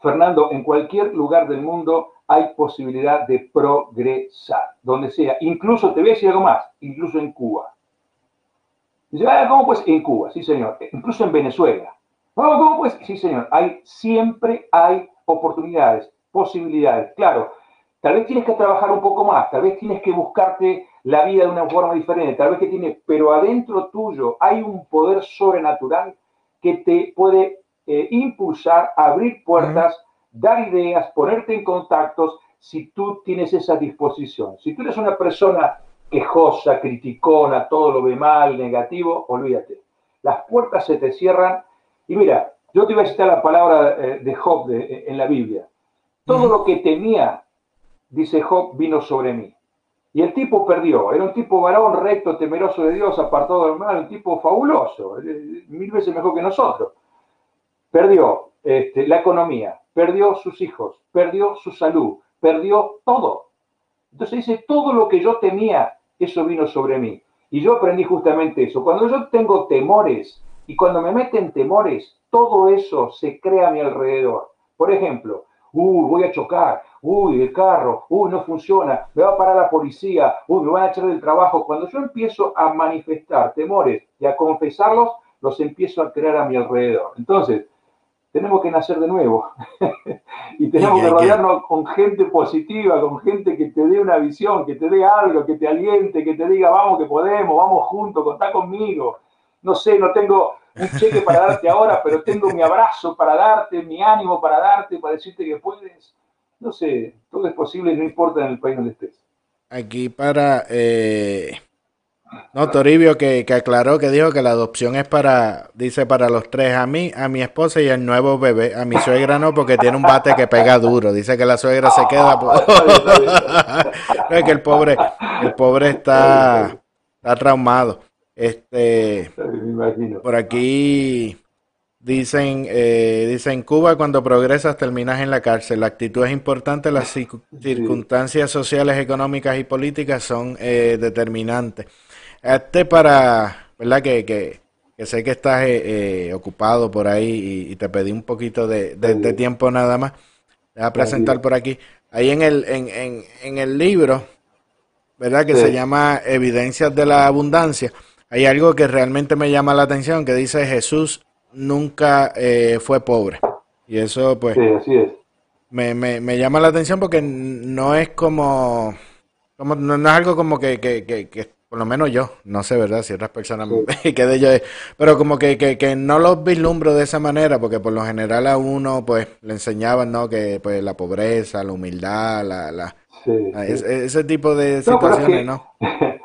Fernando, en cualquier lugar del mundo hay posibilidad de progresar, donde sea. Incluso, te voy a decir algo más, incluso en Cuba. Dice, ah, ¿cómo pues? En Cuba, sí señor. Incluso en Venezuela. "Ah, ¿Cómo pues? Sí señor. Hay, siempre hay oportunidades, posibilidades. Claro, tal vez tienes que trabajar un poco más, tal vez tienes que buscarte la vida de una forma diferente, tal vez que tiene, pero adentro tuyo hay un poder sobrenatural que te puede eh, impulsar, abrir puertas, dar ideas, ponerte en contactos, si tú tienes esa disposición. Si tú eres una persona quejosa, criticona, todo lo ve mal, negativo, olvídate. las puertas se te cierran. Y mira, yo te iba a citar la palabra eh, de Job de- en la Biblia. Todo lo que temía, dice Job, vino sobre mí. Y el tipo perdió. Era un tipo varón, recto, temeroso de Dios, apartado del mal, un tipo fabuloso, eh, mil veces mejor que nosotros. Perdió este, la economía, perdió sus hijos, perdió su salud, perdió todo. Entonces dice, todo lo que yo temía, eso vino sobre mí. Y yo aprendí justamente eso. Cuando yo tengo temores y cuando me meten temores, todo eso se crea a mi alrededor. Por ejemplo, uy, voy a chocar, uy, el carro, uy, no funciona, me va a parar la policía, uy, me van a echar del trabajo. Cuando yo empiezo a manifestar temores y a confesarlos, los empiezo a crear a mi alrededor. Entonces, tenemos que nacer de nuevo. y tenemos que- rodearnos con gente positiva, con gente que te dé una visión, que te dé algo, que te aliente, que te diga, vamos que podemos, vamos juntos, contá conmigo. No sé, no tengo un cheque para darte ahora, pero tengo mi abrazo para darte, mi ánimo para darte, para decirte que puedes. No sé, todo es posible, no importa en el país donde estés. Aquí para... Eh, no, Toribio que, que aclaró que dijo que la adopción es para, dice para los tres, a mí, a mi esposa y al nuevo bebé. A mi suegra no, porque tiene un bate que pega duro. Dice que la suegra se queda. por- No, es que el pobre, el pobre está, está traumado. Este, Me imagino. por aquí dicen, eh, dicen Cuba cuando progresas terminas en la cárcel. La actitud es importante, las circu- circunstancias sociales, económicas y políticas son eh, determinantes. Este para, ¿verdad? Que, que, que sé que estás eh, eh, ocupado por ahí y, y te pedí un poquito de, de- de tiempo nada más. Te voy a presentar por aquí. Ahí en el, en, en, en el libro, ¿verdad? Que Sí. se llama Evidencias de la Abundancia. Hay algo que realmente me llama la atención, que dice Jesús nunca eh, fue pobre. Y eso, pues, Sí, así es. me, me, me llama la atención porque no es como, como no, no es algo como que, que, que, que, por lo menos yo, no sé, ¿verdad? Si otras personas que de ellos, pero como que, que, que no los vislumbro de esa manera, porque por lo general a uno, pues, le enseñaban, ¿no? Que, pues, la pobreza, la humildad, la, la, Sí, la- sí. es- ese tipo de No, situaciones, que- ¿no?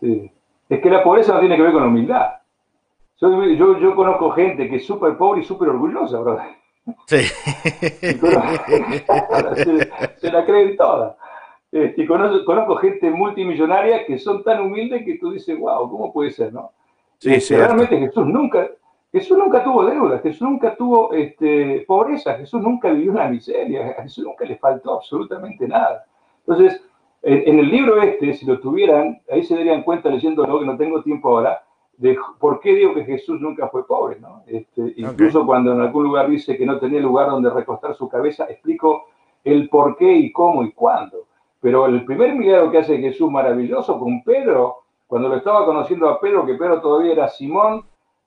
Sí. Es que la pobreza no tiene que ver con la humildad. Yo, yo, yo conozco gente que es súper pobre y súper orgullosa, bro. Sí. se, se la creen todas. Este, y conozco, conozco gente multimillonaria que son tan humildes que tú dices, wow, ¿cómo puede ser, no? Sí, Este, realmente Jesús nunca, Jesús nunca tuvo deudas, Jesús nunca tuvo este, pobreza, Jesús nunca vivió una miseria, a Jesús nunca le faltó absolutamente nada. Entonces, en, en el libro este, si lo tuvieran, ahí se darían cuenta leyéndolo, que no tengo tiempo ahora, de por qué digo que Jesús nunca fue pobre, ¿no? Este, incluso cuando en algún lugar dice que no tenía lugar donde recostar su cabeza, explico el por qué y cómo y cuándo. Pero el primer milagro que hace Jesús maravilloso con Pedro, cuando lo estaba conociendo a Pedro, que Pedro todavía era Simón,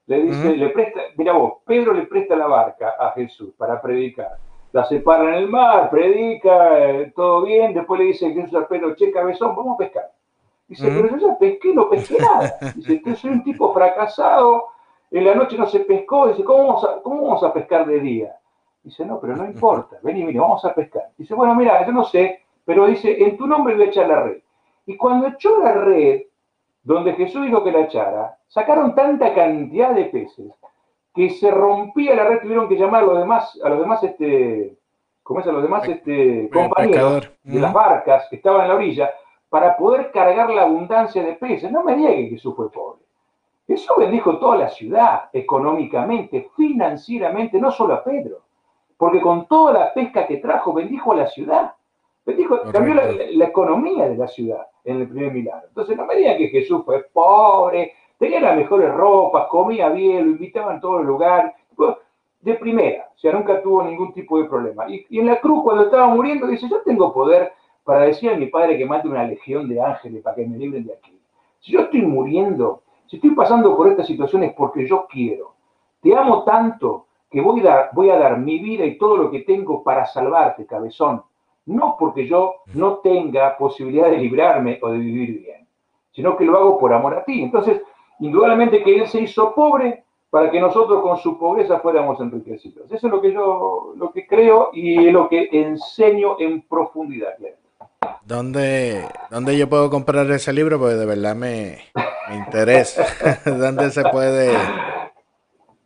le dice, le presta, mira vos, Pedro le presta la barca a Jesús para predicar. La separa en el mar, predica, eh, todo bien, después le dice Jesús a Pedro, che cabezón, vamos a pescar. Dice, Ujú. pero yo ya pesqué, no pesqué nada. Dice, yo soy un tipo fracasado, en la noche no se pescó, dice, ¿cómo vamos a, cómo vamos a pescar de día? Dice, no, pero no importa, vení, vení, vamos a pescar. Dice, bueno, mira, yo no sé, pero dice, en tu nombre voy a echar la red. Y cuando echó la red, donde Jesús dijo que la echara, sacaron tanta cantidad de peces que se rompía la red, tuvieron que llamar a los demás, a los demás, este, ¿cómo es? A los demás, este, compañeros de las barcas que estaban en la orilla para poder cargar la abundancia de peces. No me diga que Jesús fue pobre. Jesús bendijo toda la ciudad, económicamente, financieramente, no solo a Pedro, porque con toda la pesca que trajo bendijo a la ciudad. Bendijo, cambió la, la- la economía de la ciudad en el primer milagro. Entonces no me digan que Jesús fue pobre, tenía las mejores ropas, comía bien, lo invitaban a todos los lugares. De primera, o sea, nunca tuvo ningún tipo de problema. Y, y en la cruz, cuando estaba muriendo, dice, yo tengo poder para decir a mi padre que mate una legión de ángeles para que me libren de aquí. Si yo estoy muriendo, si estoy pasando por estas situaciones porque yo quiero, te amo tanto que voy a, dar, voy a dar mi vida y todo lo que tengo para salvarte, cabezón. No porque yo no tenga posibilidad de librarme o de vivir bien, sino que lo hago por amor a ti. Entonces, indudablemente que Él se hizo pobre para que nosotros con su pobreza fuéramos enriquecidos. Eso es lo que yo lo que creo y es lo que enseño en profundidad. ¿Dónde, ¿Dónde yo puedo comprar ese libro? Porque de verdad me, me interesa. ¿Dónde se puede?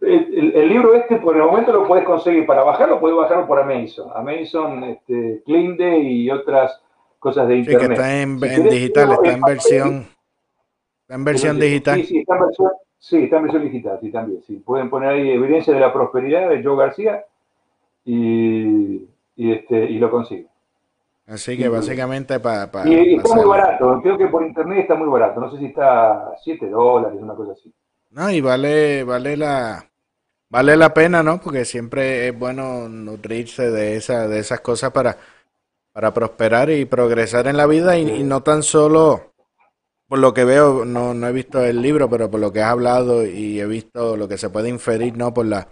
el, el libro este por el momento lo puedes conseguir. Para bajarlo, puedes bajarlo por Amazon. Amazon, este, Cleande y otras cosas de Sí, internet. que está en, Si en querés, digital, está en versión, en versión digital. Sí, sí, está en versión, sí, está en versión digital, sí, también. Sí. Pueden poner ahí evidencia de la prosperidad de Joe García y, y, este, y lo consiguen. Así que básicamente para Y, y está muy barato, creo que por internet está muy barato. No sé si está 7 dólares, una cosa así. No, y vale, vale la, vale la pena, ¿no? Porque siempre es bueno nutrirse de esa, de esas cosas para, para prosperar y progresar en la vida y, y no tan solo, por lo que veo, no, no he visto el libro, pero por lo que has hablado y he visto lo que se puede inferir, ¿no? Por la,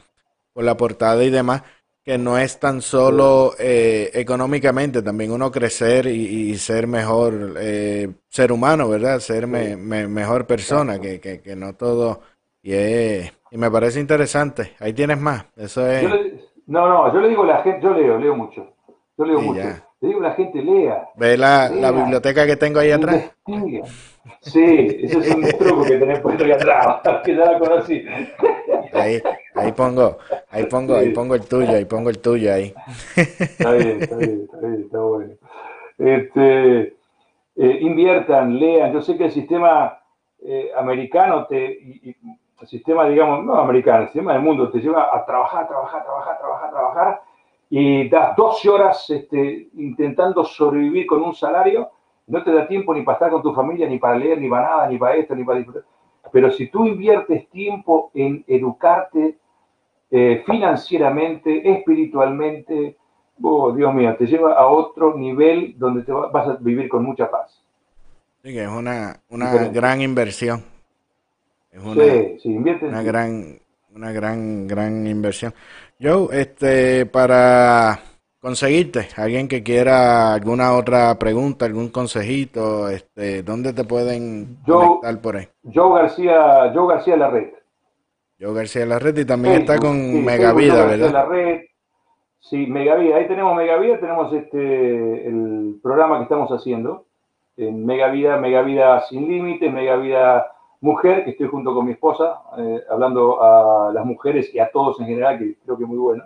por la portada y demás, que no es tan solo eh, económicamente, también uno crecer y, y ser mejor eh, ser humano, ¿verdad? Ser me- me- mejor persona, que, que, que no todo. Y, es- y me parece interesante. Ahí tienes más. Eso es. Le- no, no, yo le digo a la gente, yo leo, leo mucho. Yo leo mucho. ya. Le digo a la gente, lea. ¿Ve la, la biblioteca que tengo ahí atrás? Sí, ese es un truco que tenés puesto ahí atrás, que ya la conocí. Ahí, ahí pongo, ahí pongo, ahí pongo el tuyo, ahí pongo el tuyo ahí. Está bien, está bien, está bien, está bueno. Este, eh, inviertan, lean. Yo sé que el sistema eh, americano, te, y- y el sistema, digamos, no americano, el sistema del mundo te lleva a trabajar, trabajar, trabajar, trabajar, trabajar, y das 12 horas este, intentando sobrevivir con un salario, no te da tiempo ni para estar con tu familia, ni para leer, ni para nada, ni para esto, ni para disfrutar. Pero si tú inviertes tiempo en educarte eh, financieramente, espiritualmente, oh, Dios mío, te lleva a otro nivel donde te va- vas a vivir con mucha paz. Sí, que es una, una gran inversión. Es una, Sí, sí, invierte una gran, una gran, gran inversión. Yo, este, para conseguirte, alguien que quiera alguna otra pregunta, algún consejito, este, ¿dónde te pueden Yo- conectar por ahí? Joe García, Joe García La Red. Yo García la Red y también está con sí, Megavida, Joe ¿verdad? La Red. Sí, Megavida. Ahí tenemos Megavida, tenemos este el programa que estamos haciendo en Megavida, Megavida Sin Límites, Megavida Mujer, que estoy junto con mi esposa, eh, hablando a las mujeres y a todos en general, que creo que es muy bueno.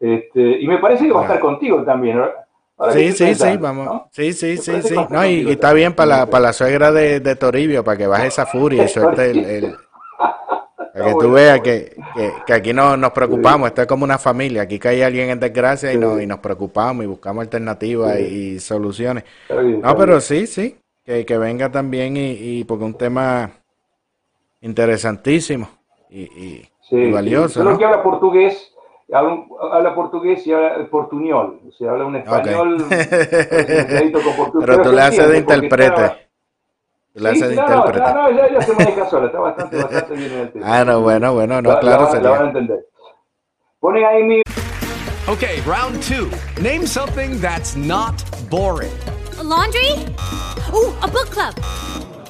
Este, y me parece que va a estar contigo también. ¿no? Ahora Sí, sí, sí, vamos. ¿no? Sí, sí, sí, sí. No, y, está bien para la, para la suegra de, de Toribio, para que baje esa furia y suelte el, el- para que tú veas que, que, que aquí no nos preocupamos, esto es como una familia, aquí cae alguien en desgracia y, nos, y nos preocupamos y buscamos alternativas y, y soluciones. No, pero sí, sí, que, que venga también y, y porque un tema interesantísimo y, y- Sí, y sí. valioso, Solo ¿no? que habla portugués, habla, habla portugués y habla portuñol, o sea, habla un español con portugués. Pero tú le haces de intérprete. le Sí, haces de no, no, intérprete. no, no, ella, ella se maneja sola, está bastante, bastante bien en el tema. Ah, no, bueno, bueno, no, La- la claro, la sería. van a entender. Pone ahí mi Okay, round two. Name something that's not boring. laundry? Ooh, a book club.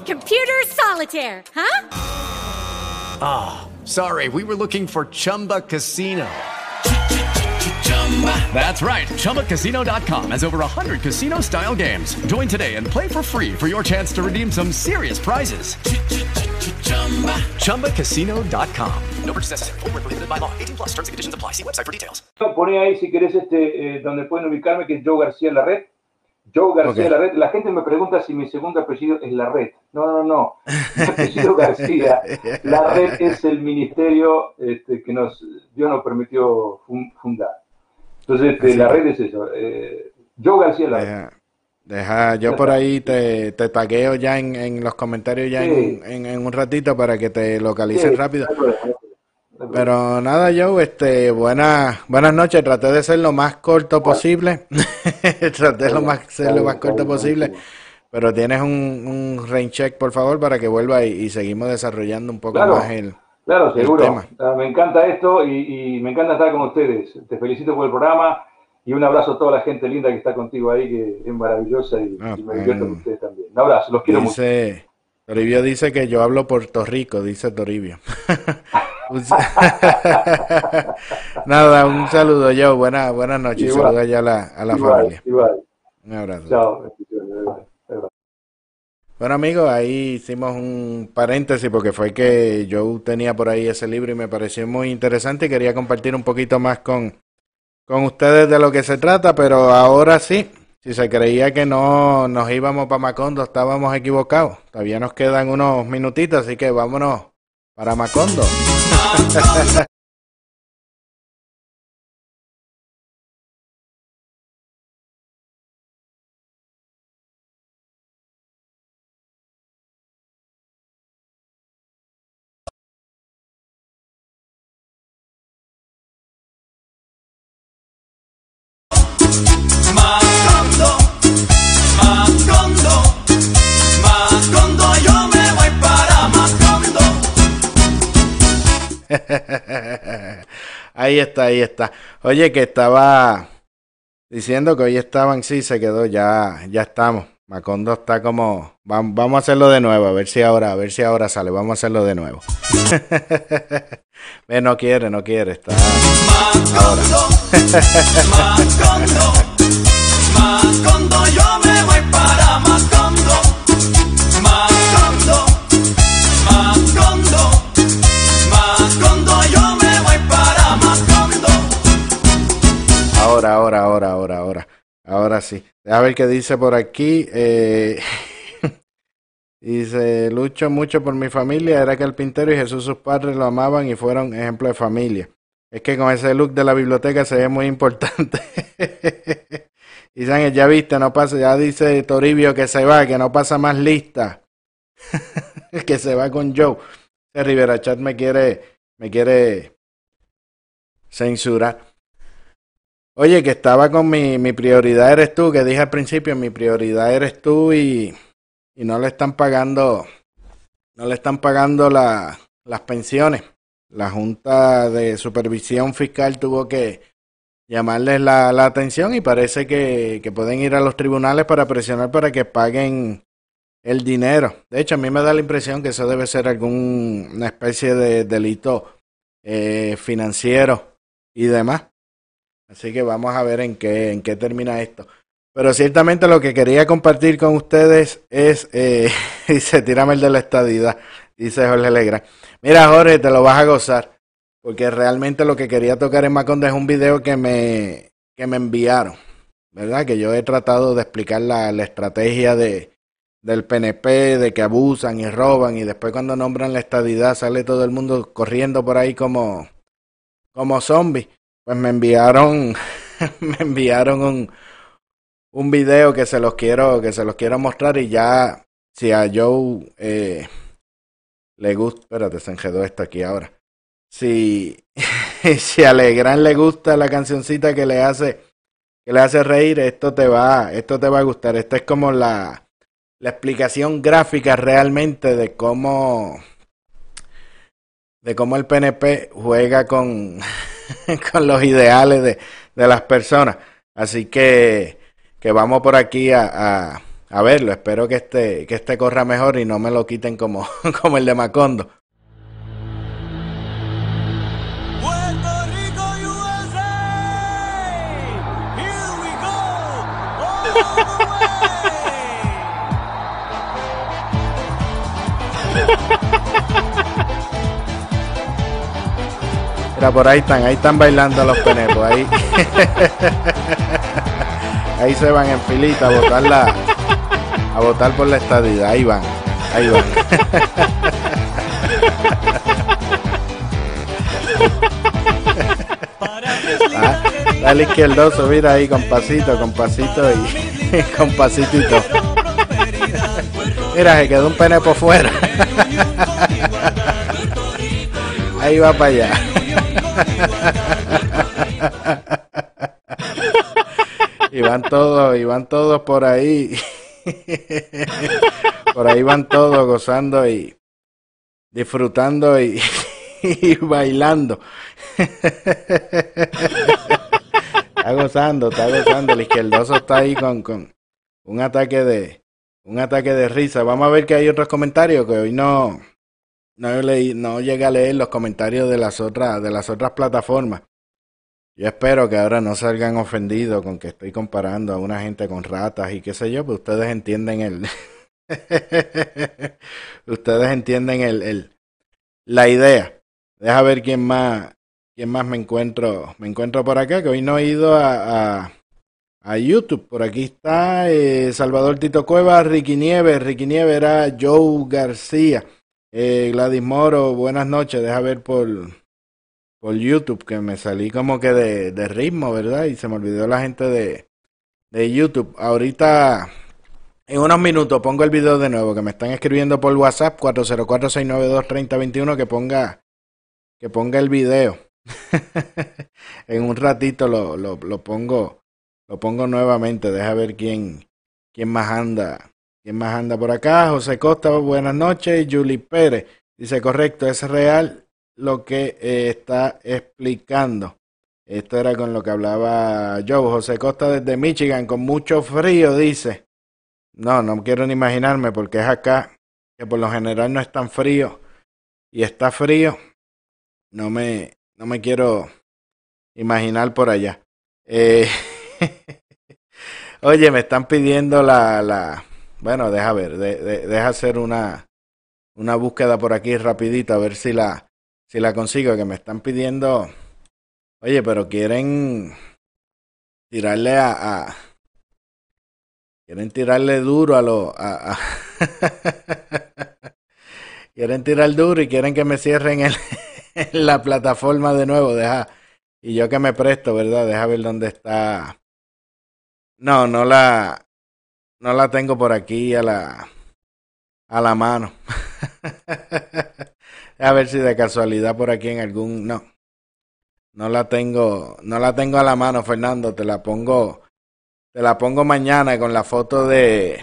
Computer solitaire, huh? Ah, sorry, we were looking for Chumba Casino. That's right. ChumbaCasino.com has over 100 casino style games. Join today and play for free for your chance to redeem some serious prizes. ChumbaCasino.com. No purchase necessary. Void where prohibited by law. 18 plus terms and conditions apply. See website for details. Pone ahí si querés este, eh, donde pueden ubicarme, que es Joe García La Red. Joe García Ok. La Red. La gente me pregunta si mi segundo apellido es La Red. No, no, no. Mi apellido García. La Red es el ministerio este, que nos Dios nos permitió fun- fundar. Entonces, este, la red es eso. eh, Joe García La Red. Deja, deja, yo por ahí te, te tagueo ya en, en los comentarios ya Sí. en, en- en un ratito para que te localicen Sí, rápido. no problema, problema. Pero nada, Joe, este, buenas, buenas noches. Traté de ser lo más corto posible. Traté lo más, ser lo más corto posible. Pero tienes un, un rain check, por favor, para que vuelva y, y seguimos desarrollando un poco Claro. más el, Claro, seguro. Ah, Me encanta esto y, y me encanta estar con ustedes. Te felicito por el programa y un abrazo a toda la gente linda que está contigo ahí, que es maravillosa y, Ah, y me divierto con ustedes también. Un abrazo, los quiero mucho. Toribio dice que yo hablo Puerto Rico, dice Toribio. Nada, un saludo yo, buena, buenas noches, Igual. saludo allá a la, a la Igual, familia. igual. Un abrazo. Chao. Bueno amigos, ahí hicimos un paréntesis porque fue que yo tenía por ahí ese libro y me pareció muy interesante y quería compartir un poquito más con, con ustedes de lo que se trata, pero ahora sí, si se creía que no nos íbamos para Macondo, estábamos equivocados. Todavía nos quedan unos minutitos, así que vámonos para Macondo. ahí está, ahí está. Oye, que estaba diciendo que hoy estaban, sí, se quedó, ya, ya estamos. Macondo está como, vam- vamos a hacerlo de nuevo, a ver si ahora, a ver si ahora sale, vamos a hacerlo de nuevo. No quiere, no quiere, está ahora. Macondo, Macondo, Ahora, ahora, ahora, ahora, ahora. Ahora sí. A ver qué dice por aquí. Eh, dice, lucho mucho por mi familia. Era carpintero y Jesús sus padres lo amaban y fueron ejemplo de familia. Es que con ese look de la biblioteca se ve muy importante. y Ángel, ya viste, no pasa, ya dice Toribio que se va, que no pasa más lista. que se va con Joe. Rivera Chat me quiere, me quiere censurar. Oye, que estaba con mi, mi prioridad eres tú, que dije al principio, mi prioridad eres tú y, y no le están pagando, no le están pagando la, las pensiones. La Junta de Supervisión Fiscal tuvo que llamarles la, la atención y parece que, que pueden ir a los tribunales para presionar para que paguen el dinero. De hecho, a mí me da la impresión que eso debe ser alguna especie de delito eh, financiero y demás. Así que vamos a ver en qué, en qué termina esto. Pero ciertamente lo que quería compartir con ustedes es, eh, dice, tírame el de la estadidad, dice Jorge Legrand. Mira, Jorge, te lo vas a gozar, porque realmente lo que quería tocar en Maconde es un video que me, que me enviaron, ¿verdad? Que yo he tratado de explicar la, la estrategia de, del PNP, de que abusan y roban, y después cuando nombran la estadidad sale todo el mundo corriendo por ahí como, como zombies. Pues me enviaron, me enviaron un, un video que se los quiero, que se los quiero mostrar y ya, si a Joe eh, le gusta, espérate, se enredó esto aquí ahora. Si, si a Legrand le gusta la cancioncita que le hace, que le hace reír, esto te va, esto te va a gustar. Esta es como la, la explicación gráfica realmente de cómo, de cómo el PNP juega con, con los ideales de, de las personas. Así que, que vamos por aquí a, a, a verlo. Espero que este, que este corra mejor y no me lo quiten como, como el de Macondo. Por ahí están, ahí están bailando los penepos, ahí. ahí se van en filita a votar la, a votar por la estadía. Ahí van, ahí van. Ah, Dale izquierdoso, mira ahí con pasito, con pasito y con. Mira, se quedó un pene por fuera. Ahí va para allá. Y van todos, y van todos por ahí. Por ahí van todos gozando y disfrutando y, bailando. Está gozando, está gozando. El izquierdoso está ahí con, con un ataque de un ataque de risa. Vamos a ver que hay otros comentarios que hoy no no leí, no llegué a leer los comentarios de las otras de las otras plataformas. Yo espero que ahora no salgan ofendidos con que estoy comparando a una gente con ratas y qué sé yo, pues ustedes entienden el Ustedes entienden el, la idea. Deja ver quién más, quién más me encuentro, me encuentro por acá, que hoy no he ido a, a, a YouTube. Por aquí está eh, Salvador Tito Cueva, Ricky Nieves, Ricky Nieves era Joe García, eh, Gladys Moro, buenas noches, deja ver por, por YouTube, que me salí como que de, de ritmo, ¿verdad? Y se me olvidó la gente de, de YouTube. Ahorita, en unos minutos, pongo el video de nuevo, que me están escribiendo por WhatsApp, 404-692-3021, que ponga, que ponga el video. en un ratito lo, lo, lo pongo lo pongo nuevamente, deja ver quién, quién más anda. ¿Quién más anda por acá? José Costa, buenas noches. Julie Pérez dice, correcto, es real lo que eh, está explicando. Esto era con lo que hablaba Joe. José Costa desde Michigan, con mucho frío, dice. No, no quiero ni imaginarme porque es acá, que por lo general no es tan frío y está frío. No me, no me quiero imaginar por allá. Eh, Oye, me están pidiendo la, la... Bueno, deja ver, de, de, deja hacer una, una búsqueda por aquí rapidita, a ver si la, si la consigo, que me están pidiendo... Oye, pero quieren tirarle a... quieren tirarle duro a lo... A, a quieren tirar duro y quieren que me cierren el, en la plataforma de nuevo, deja... Y yo que me presto, ¿verdad? Deja ver dónde está no, no la, no la tengo por aquí a la, a la mano. a ver si de casualidad por aquí en algún, no, no la tengo, no la tengo a la mano, Fernando. Te la pongo, te la pongo mañana con la foto de,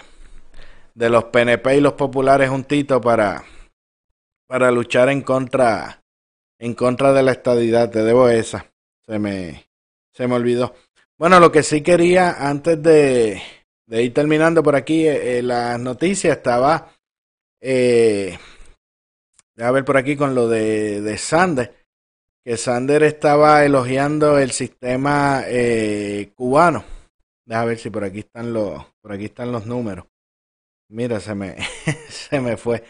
de los PNP y los populares juntitos para, para luchar en contra, en contra de la estadidad. Te debo esa. Se me, se me olvidó. Bueno, lo que sí quería antes de, de ir terminando por aquí eh, eh las noticias estaba, eh, a ver por aquí con lo de, de Sander, que Sander estaba elogiando el sistema eh, cubano. Deja ver si por aquí están los, por aquí están los números. Mira, se me, se me fue.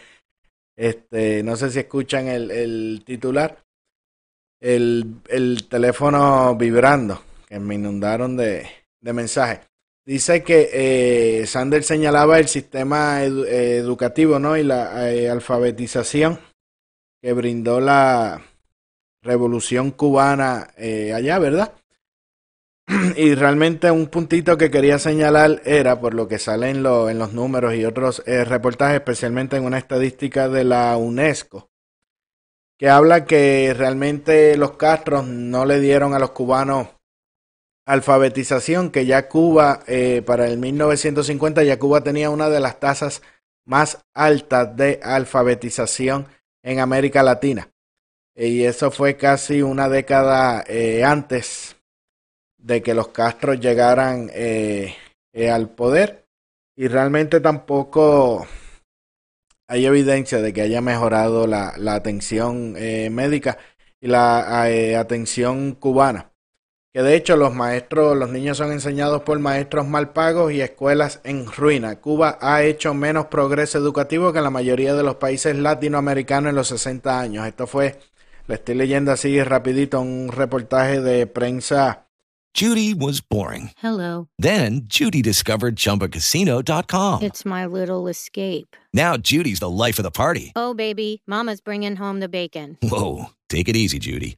Este, no sé si escuchan el, el titular. El, el teléfono vibrando me inundaron de, de mensajes. Dice que eh, Sander señalaba el sistema educativo ¿no? y la eh, alfabetización que brindó la revolución cubana eh, allá, ¿verdad? Y realmente un puntito que quería señalar era, por lo que sale en, en los números y otros eh, reportajes, especialmente en una estadística de la UNESCO, que habla que realmente los Castros no le dieron a los cubanos alfabetización que ya Cuba, eh, para el 1950, ya Cuba tenía una de las tasas más altas de alfabetización en América Latina. Y eso fue casi una década eh, antes de que los Castros llegaran eh, al poder. Y realmente tampoco hay evidencia de que haya mejorado la, atención médica y la atención cubana que de hecho los maestros, los niños son enseñados por maestros mal pagos y escuelas en ruina. Cuba ha hecho menos progreso educativo que la mayoría de los países latinoamericanos en los 60 años. Esto fue, le estoy leyendo así rapidito un reportaje de prensa. Judy was boring. Hello. Then Judy discovered chumbacasino.com. It's my little escape. Now Judy's the life of the party. Oh, baby, Mama's bringing home the bacon. Whoa, take it easy, Judy.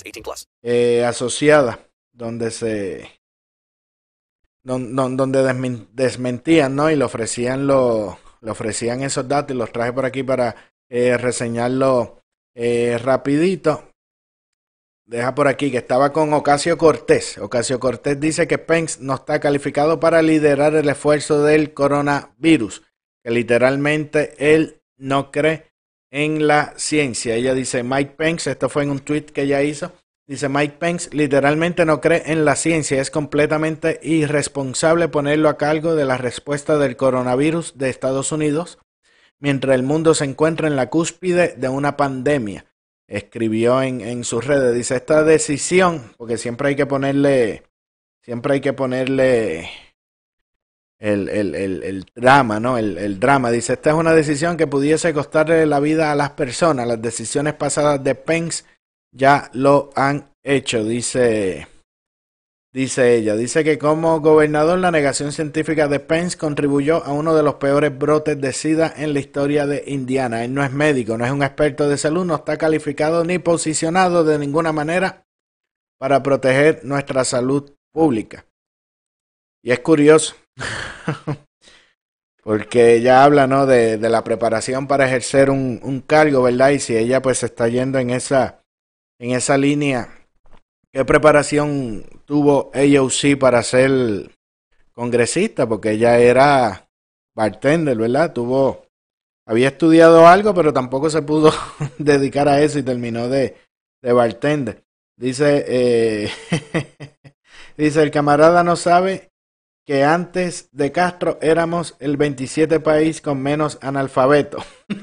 18 plus. eh, asociada, donde se, don- don- donde desmentían, ¿no? Y le ofrecían, lo, le ofrecían esos datos y los traje por aquí para eh, reseñarlo eh, rapidito. Deja por aquí que estaba con Ocasio Cortés. Ocasio Cortés dice que Pence no está calificado para liderar el esfuerzo del coronavirus, que literalmente él no cree en la ciencia. Ella dice, Mike Pence, esto fue en un tweet que ella hizo, dice Mike Pence literalmente no cree en la ciencia, es completamente irresponsable ponerlo a cargo de la respuesta del coronavirus de Estados Unidos mientras el mundo se encuentra en la cúspide de una pandemia. Escribió en, en sus redes, dice, esta decisión, porque siempre hay que ponerle, siempre hay que ponerle el, el, el, el drama, ¿no? El, drama. Dice, esta es una decisión que pudiese costarle la vida a las personas. Las decisiones pasadas de Pence ya lo han hecho, dice, dice ella. Dice que como gobernador la negación científica de Pence contribuyó a uno de los peores brotes de SIDA en la historia de Indiana. Él no es médico, no es un experto de salud, no está calificado ni posicionado de ninguna manera para proteger nuestra salud pública. Y es curioso, porque ella habla, ¿no? De, la preparación para ejercer un, cargo, ¿verdad? Y si ella pues está yendo en esa, en esa línea, ¿qué preparación tuvo AOC para ser congresista? Porque ella era bartender, ¿verdad? Tuvo, había estudiado algo, pero tampoco se pudo dedicar a eso y terminó de, de bartender. Dice, eh, dice, el camarada no sabe que antes de Castro éramos el 27 país con menos analfabetos.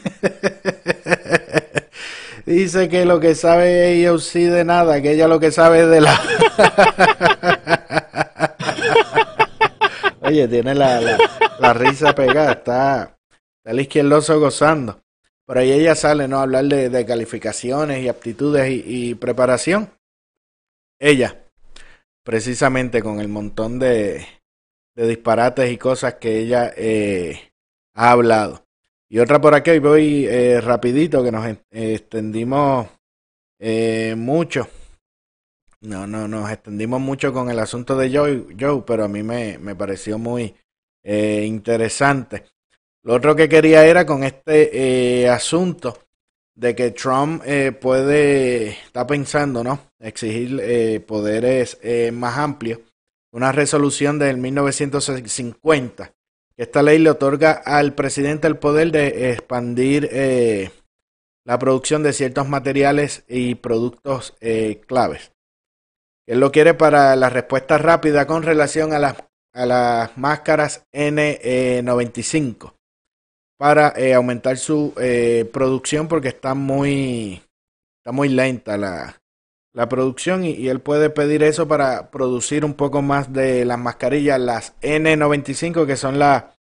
Dice que lo que sabe AOC de nada, que ella lo que sabe es de la... Oye, tiene la, la, risa pegada, está, el izquierdoso gozando. Por ahí ella sale, ¿no? Hablar de, de calificaciones y aptitudes y preparación. Ella, precisamente con el montón de, de disparates y cosas que ella eh, ha hablado. Y otra por aquí, voy eh, rapidito, que nos eh, extendimos eh, mucho. No, no, nos extendimos mucho con el asunto de Joe, Joe pero a mí me, me pareció muy eh, interesante. Lo otro que quería era con este eh, asunto de que Trump puede, está pensando, ¿no? Exigir poderes más amplios. Una resolución del 1950. que Esta ley le otorga al presidente el poder de expandir eh, la producción de ciertos materiales y productos eh, claves. Él lo quiere para la respuesta rápida con relación a las, a las máscaras N95 para eh, aumentar su producción porque está muy, está muy lenta la, la producción y, él puede pedir eso para producir un poco más de las mascarillas, las N95 que son la-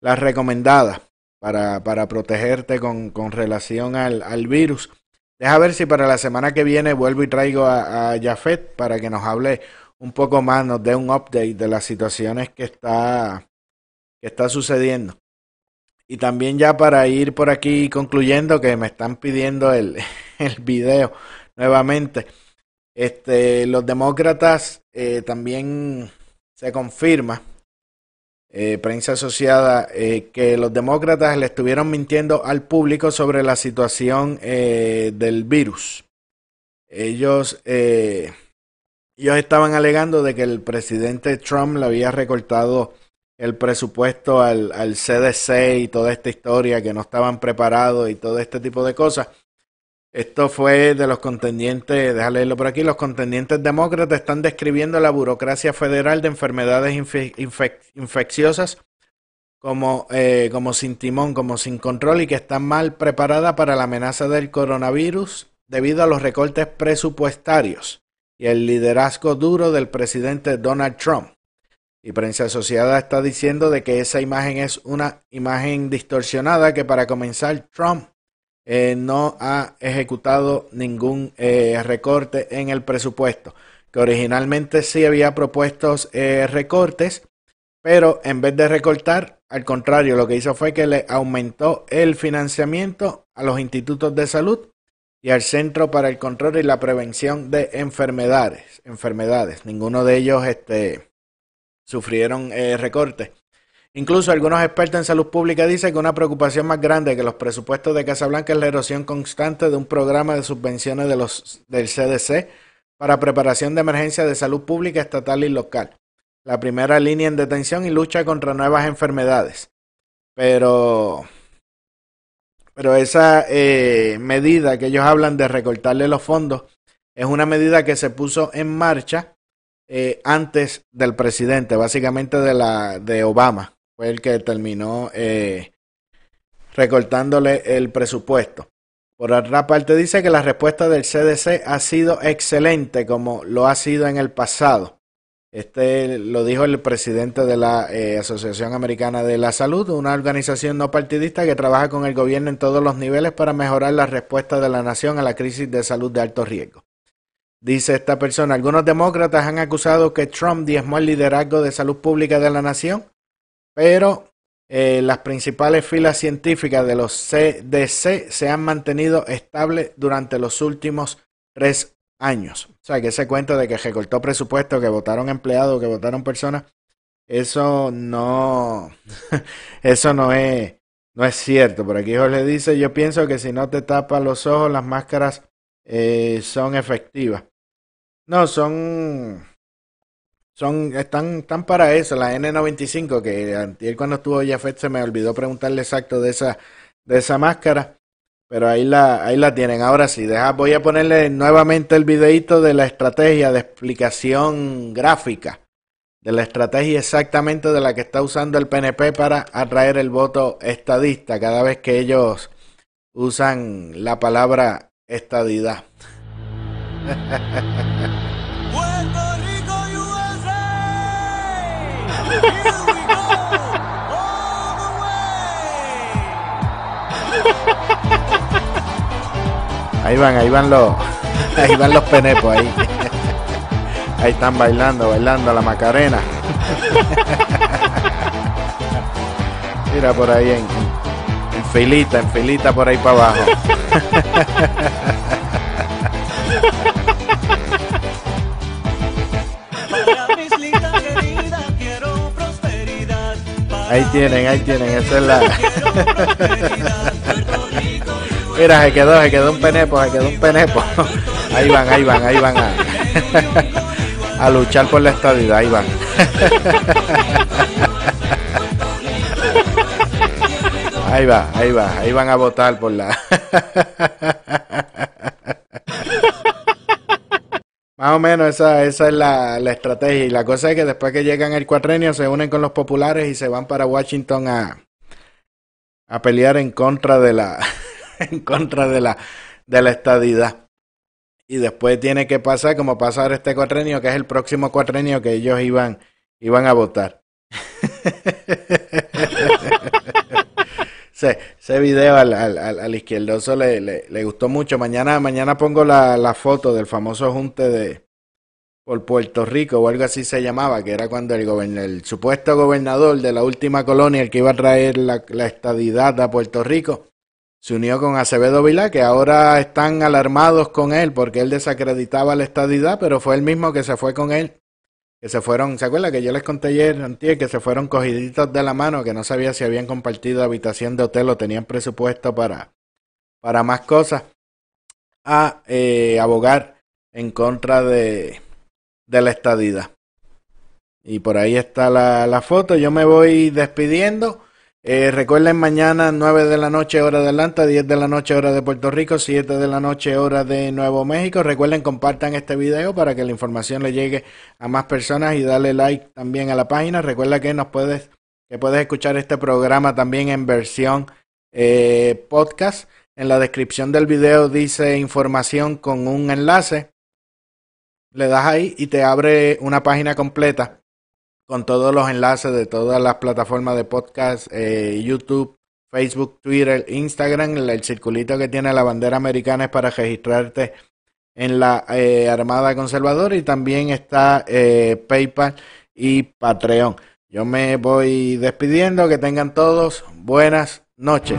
las recomendadas para, para protegerte con, con relación al, al virus. Deja ver si para la semana que viene vuelvo y traigo a, a Jafet para que nos hable un poco más, nos dé un update de las situaciones que está, que está sucediendo. Y también ya para ir por aquí concluyendo, que me están pidiendo el, el video nuevamente. Este, los demócratas eh, también se confirma, eh, prensa asociada, eh, que los demócratas le estuvieron mintiendo al público sobre la situación del virus. Ellos, ellos estaban alegando de que el presidente Trump le había recortado el presupuesto al, al CDC y toda esta historia, que no estaban preparados y todo este tipo de cosas. Esto fue de los contendientes, déjame leerlo por aquí, los contendientes demócratas están describiendo la burocracia federal de enfermedades infe- infec- infecciosas como, eh, como sin timón, como sin control y que está mal preparada para la amenaza del coronavirus debido a los recortes presupuestarios y el liderazgo duro del presidente Donald Trump. Y prensa asociada está diciendo de que esa imagen es una imagen distorsionada que para comenzar Trump eh, no ha ejecutado ningún eh, recorte en el presupuesto, que originalmente sí había propuesto eh, recortes, pero en vez de recortar, al contrario, lo que hizo fue que le aumentó el financiamiento a los institutos de salud y al Centro para el Control y la Prevención de Enfermedades. enfermedades. Ninguno de ellos este, sufrieron recortes. Incluso algunos expertos en salud pública dicen que una preocupación más grande que los presupuestos de Casablanca es la erosión constante de un programa de subvenciones del CDC para preparación de emergencia de salud pública estatal y local. La primera línea en detención y lucha contra nuevas enfermedades. Pero, pero esa eh, medida que ellos hablan de recortarle los fondos es una medida que se puso en marcha eh, antes del presidente, básicamente de la de Obama fue el que terminó eh, recortándole el presupuesto. Por otra parte, dice que la respuesta del CDC ha sido excelente, como lo ha sido en el pasado. Este lo dijo el presidente de la eh, Asociación Americana de la Salud, una organización no partidista que trabaja con el gobierno en todos los niveles para mejorar la respuesta de la nación a la crisis de salud de alto riesgo. Dice esta persona, algunos demócratas han acusado que Trump diezmó el liderazgo de salud pública de la nación pero eh, las principales filas científicas de los CDC se han mantenido estables durante los últimos tres años. O sea, que ese cuento de que recortó presupuesto, que votaron empleados, que votaron personas, eso no, eso no es, no es cierto. Por aquí Jorge dice, yo pienso que si no te tapas los ojos, las máscaras eh, son efectivas. No, son, son están, están para eso, la N95, que antes cuando estuvo Jafet se me olvidó preguntarle exacto de esa, de esa máscara, pero ahí la, ahí la tienen. Ahora sí, deja, voy a ponerle nuevamente el videito de la estrategia de explicación gráfica, de la estrategia exactamente de la que está usando el PNP para atraer el voto estadista cada vez que ellos usan la palabra estadidad. Ahí van, ahí van los, ahí van los penepos ahí. Ahí están bailando, bailando la Macarena. Mira por ahí en, en filita, en filita por ahí para abajo. Ahí tienen, ahí tienen, esa es la. Mira, se quedó, se quedó un penepo, se quedó un penepo. Ahí van, ahí van, ahí van a, a luchar por la estabilidad, ahí van. Ahí va, ahí va, ahí van a votar por la. O menos esa, esa es la, la, estrategia. Y la cosa es que después que llegan el cuatrenio se unen con los populares y se van para Washington a, a pelear en contra de la en contra de la de la estadidad. Y después tiene que pasar como pasar este cuatrenio, que es el próximo cuatrenio que ellos iban, iban a votar. ese, ese video al, al, al izquierdoso le, le, le, gustó mucho. Mañana, mañana pongo la, la, foto del famoso junte de por Puerto Rico o algo así se llamaba, que era cuando el, el supuesto gobernador de la última colonia, el que iba a traer la, la estadidad a Puerto Rico, se unió con Acevedo Vilá, que ahora están alarmados con él porque él desacreditaba la estadidad, pero fue el mismo que se fue con él que se fueron, ¿se acuerda que yo les conté ayer, antier, que se fueron cogiditos de la mano, que no sabía si habían compartido habitación de hotel o tenían presupuesto para, para más cosas, a eh, abogar en contra de, de la estadidad. Y por ahí está la, la foto, yo me voy despidiendo. Eh, recuerden mañana 9 de la noche hora de Atlanta, 10 de la noche hora de Puerto Rico, 7 de la noche hora de Nuevo México. Recuerden compartan este video para que la información le llegue a más personas y dale like también a la página. Recuerda que nos puedes que puedes escuchar este programa también en versión eh, podcast. En la descripción del video dice información con un enlace. Le das ahí y te abre una página completa con todos los enlaces de todas las plataformas de podcast, eh, YouTube, Facebook, Twitter, Instagram. El, circulito que tiene la bandera americana es para registrarte en la eh, Armada Conservadora y también está eh, PayPal y Patreon. Yo me voy despidiendo, que tengan todos buenas noches.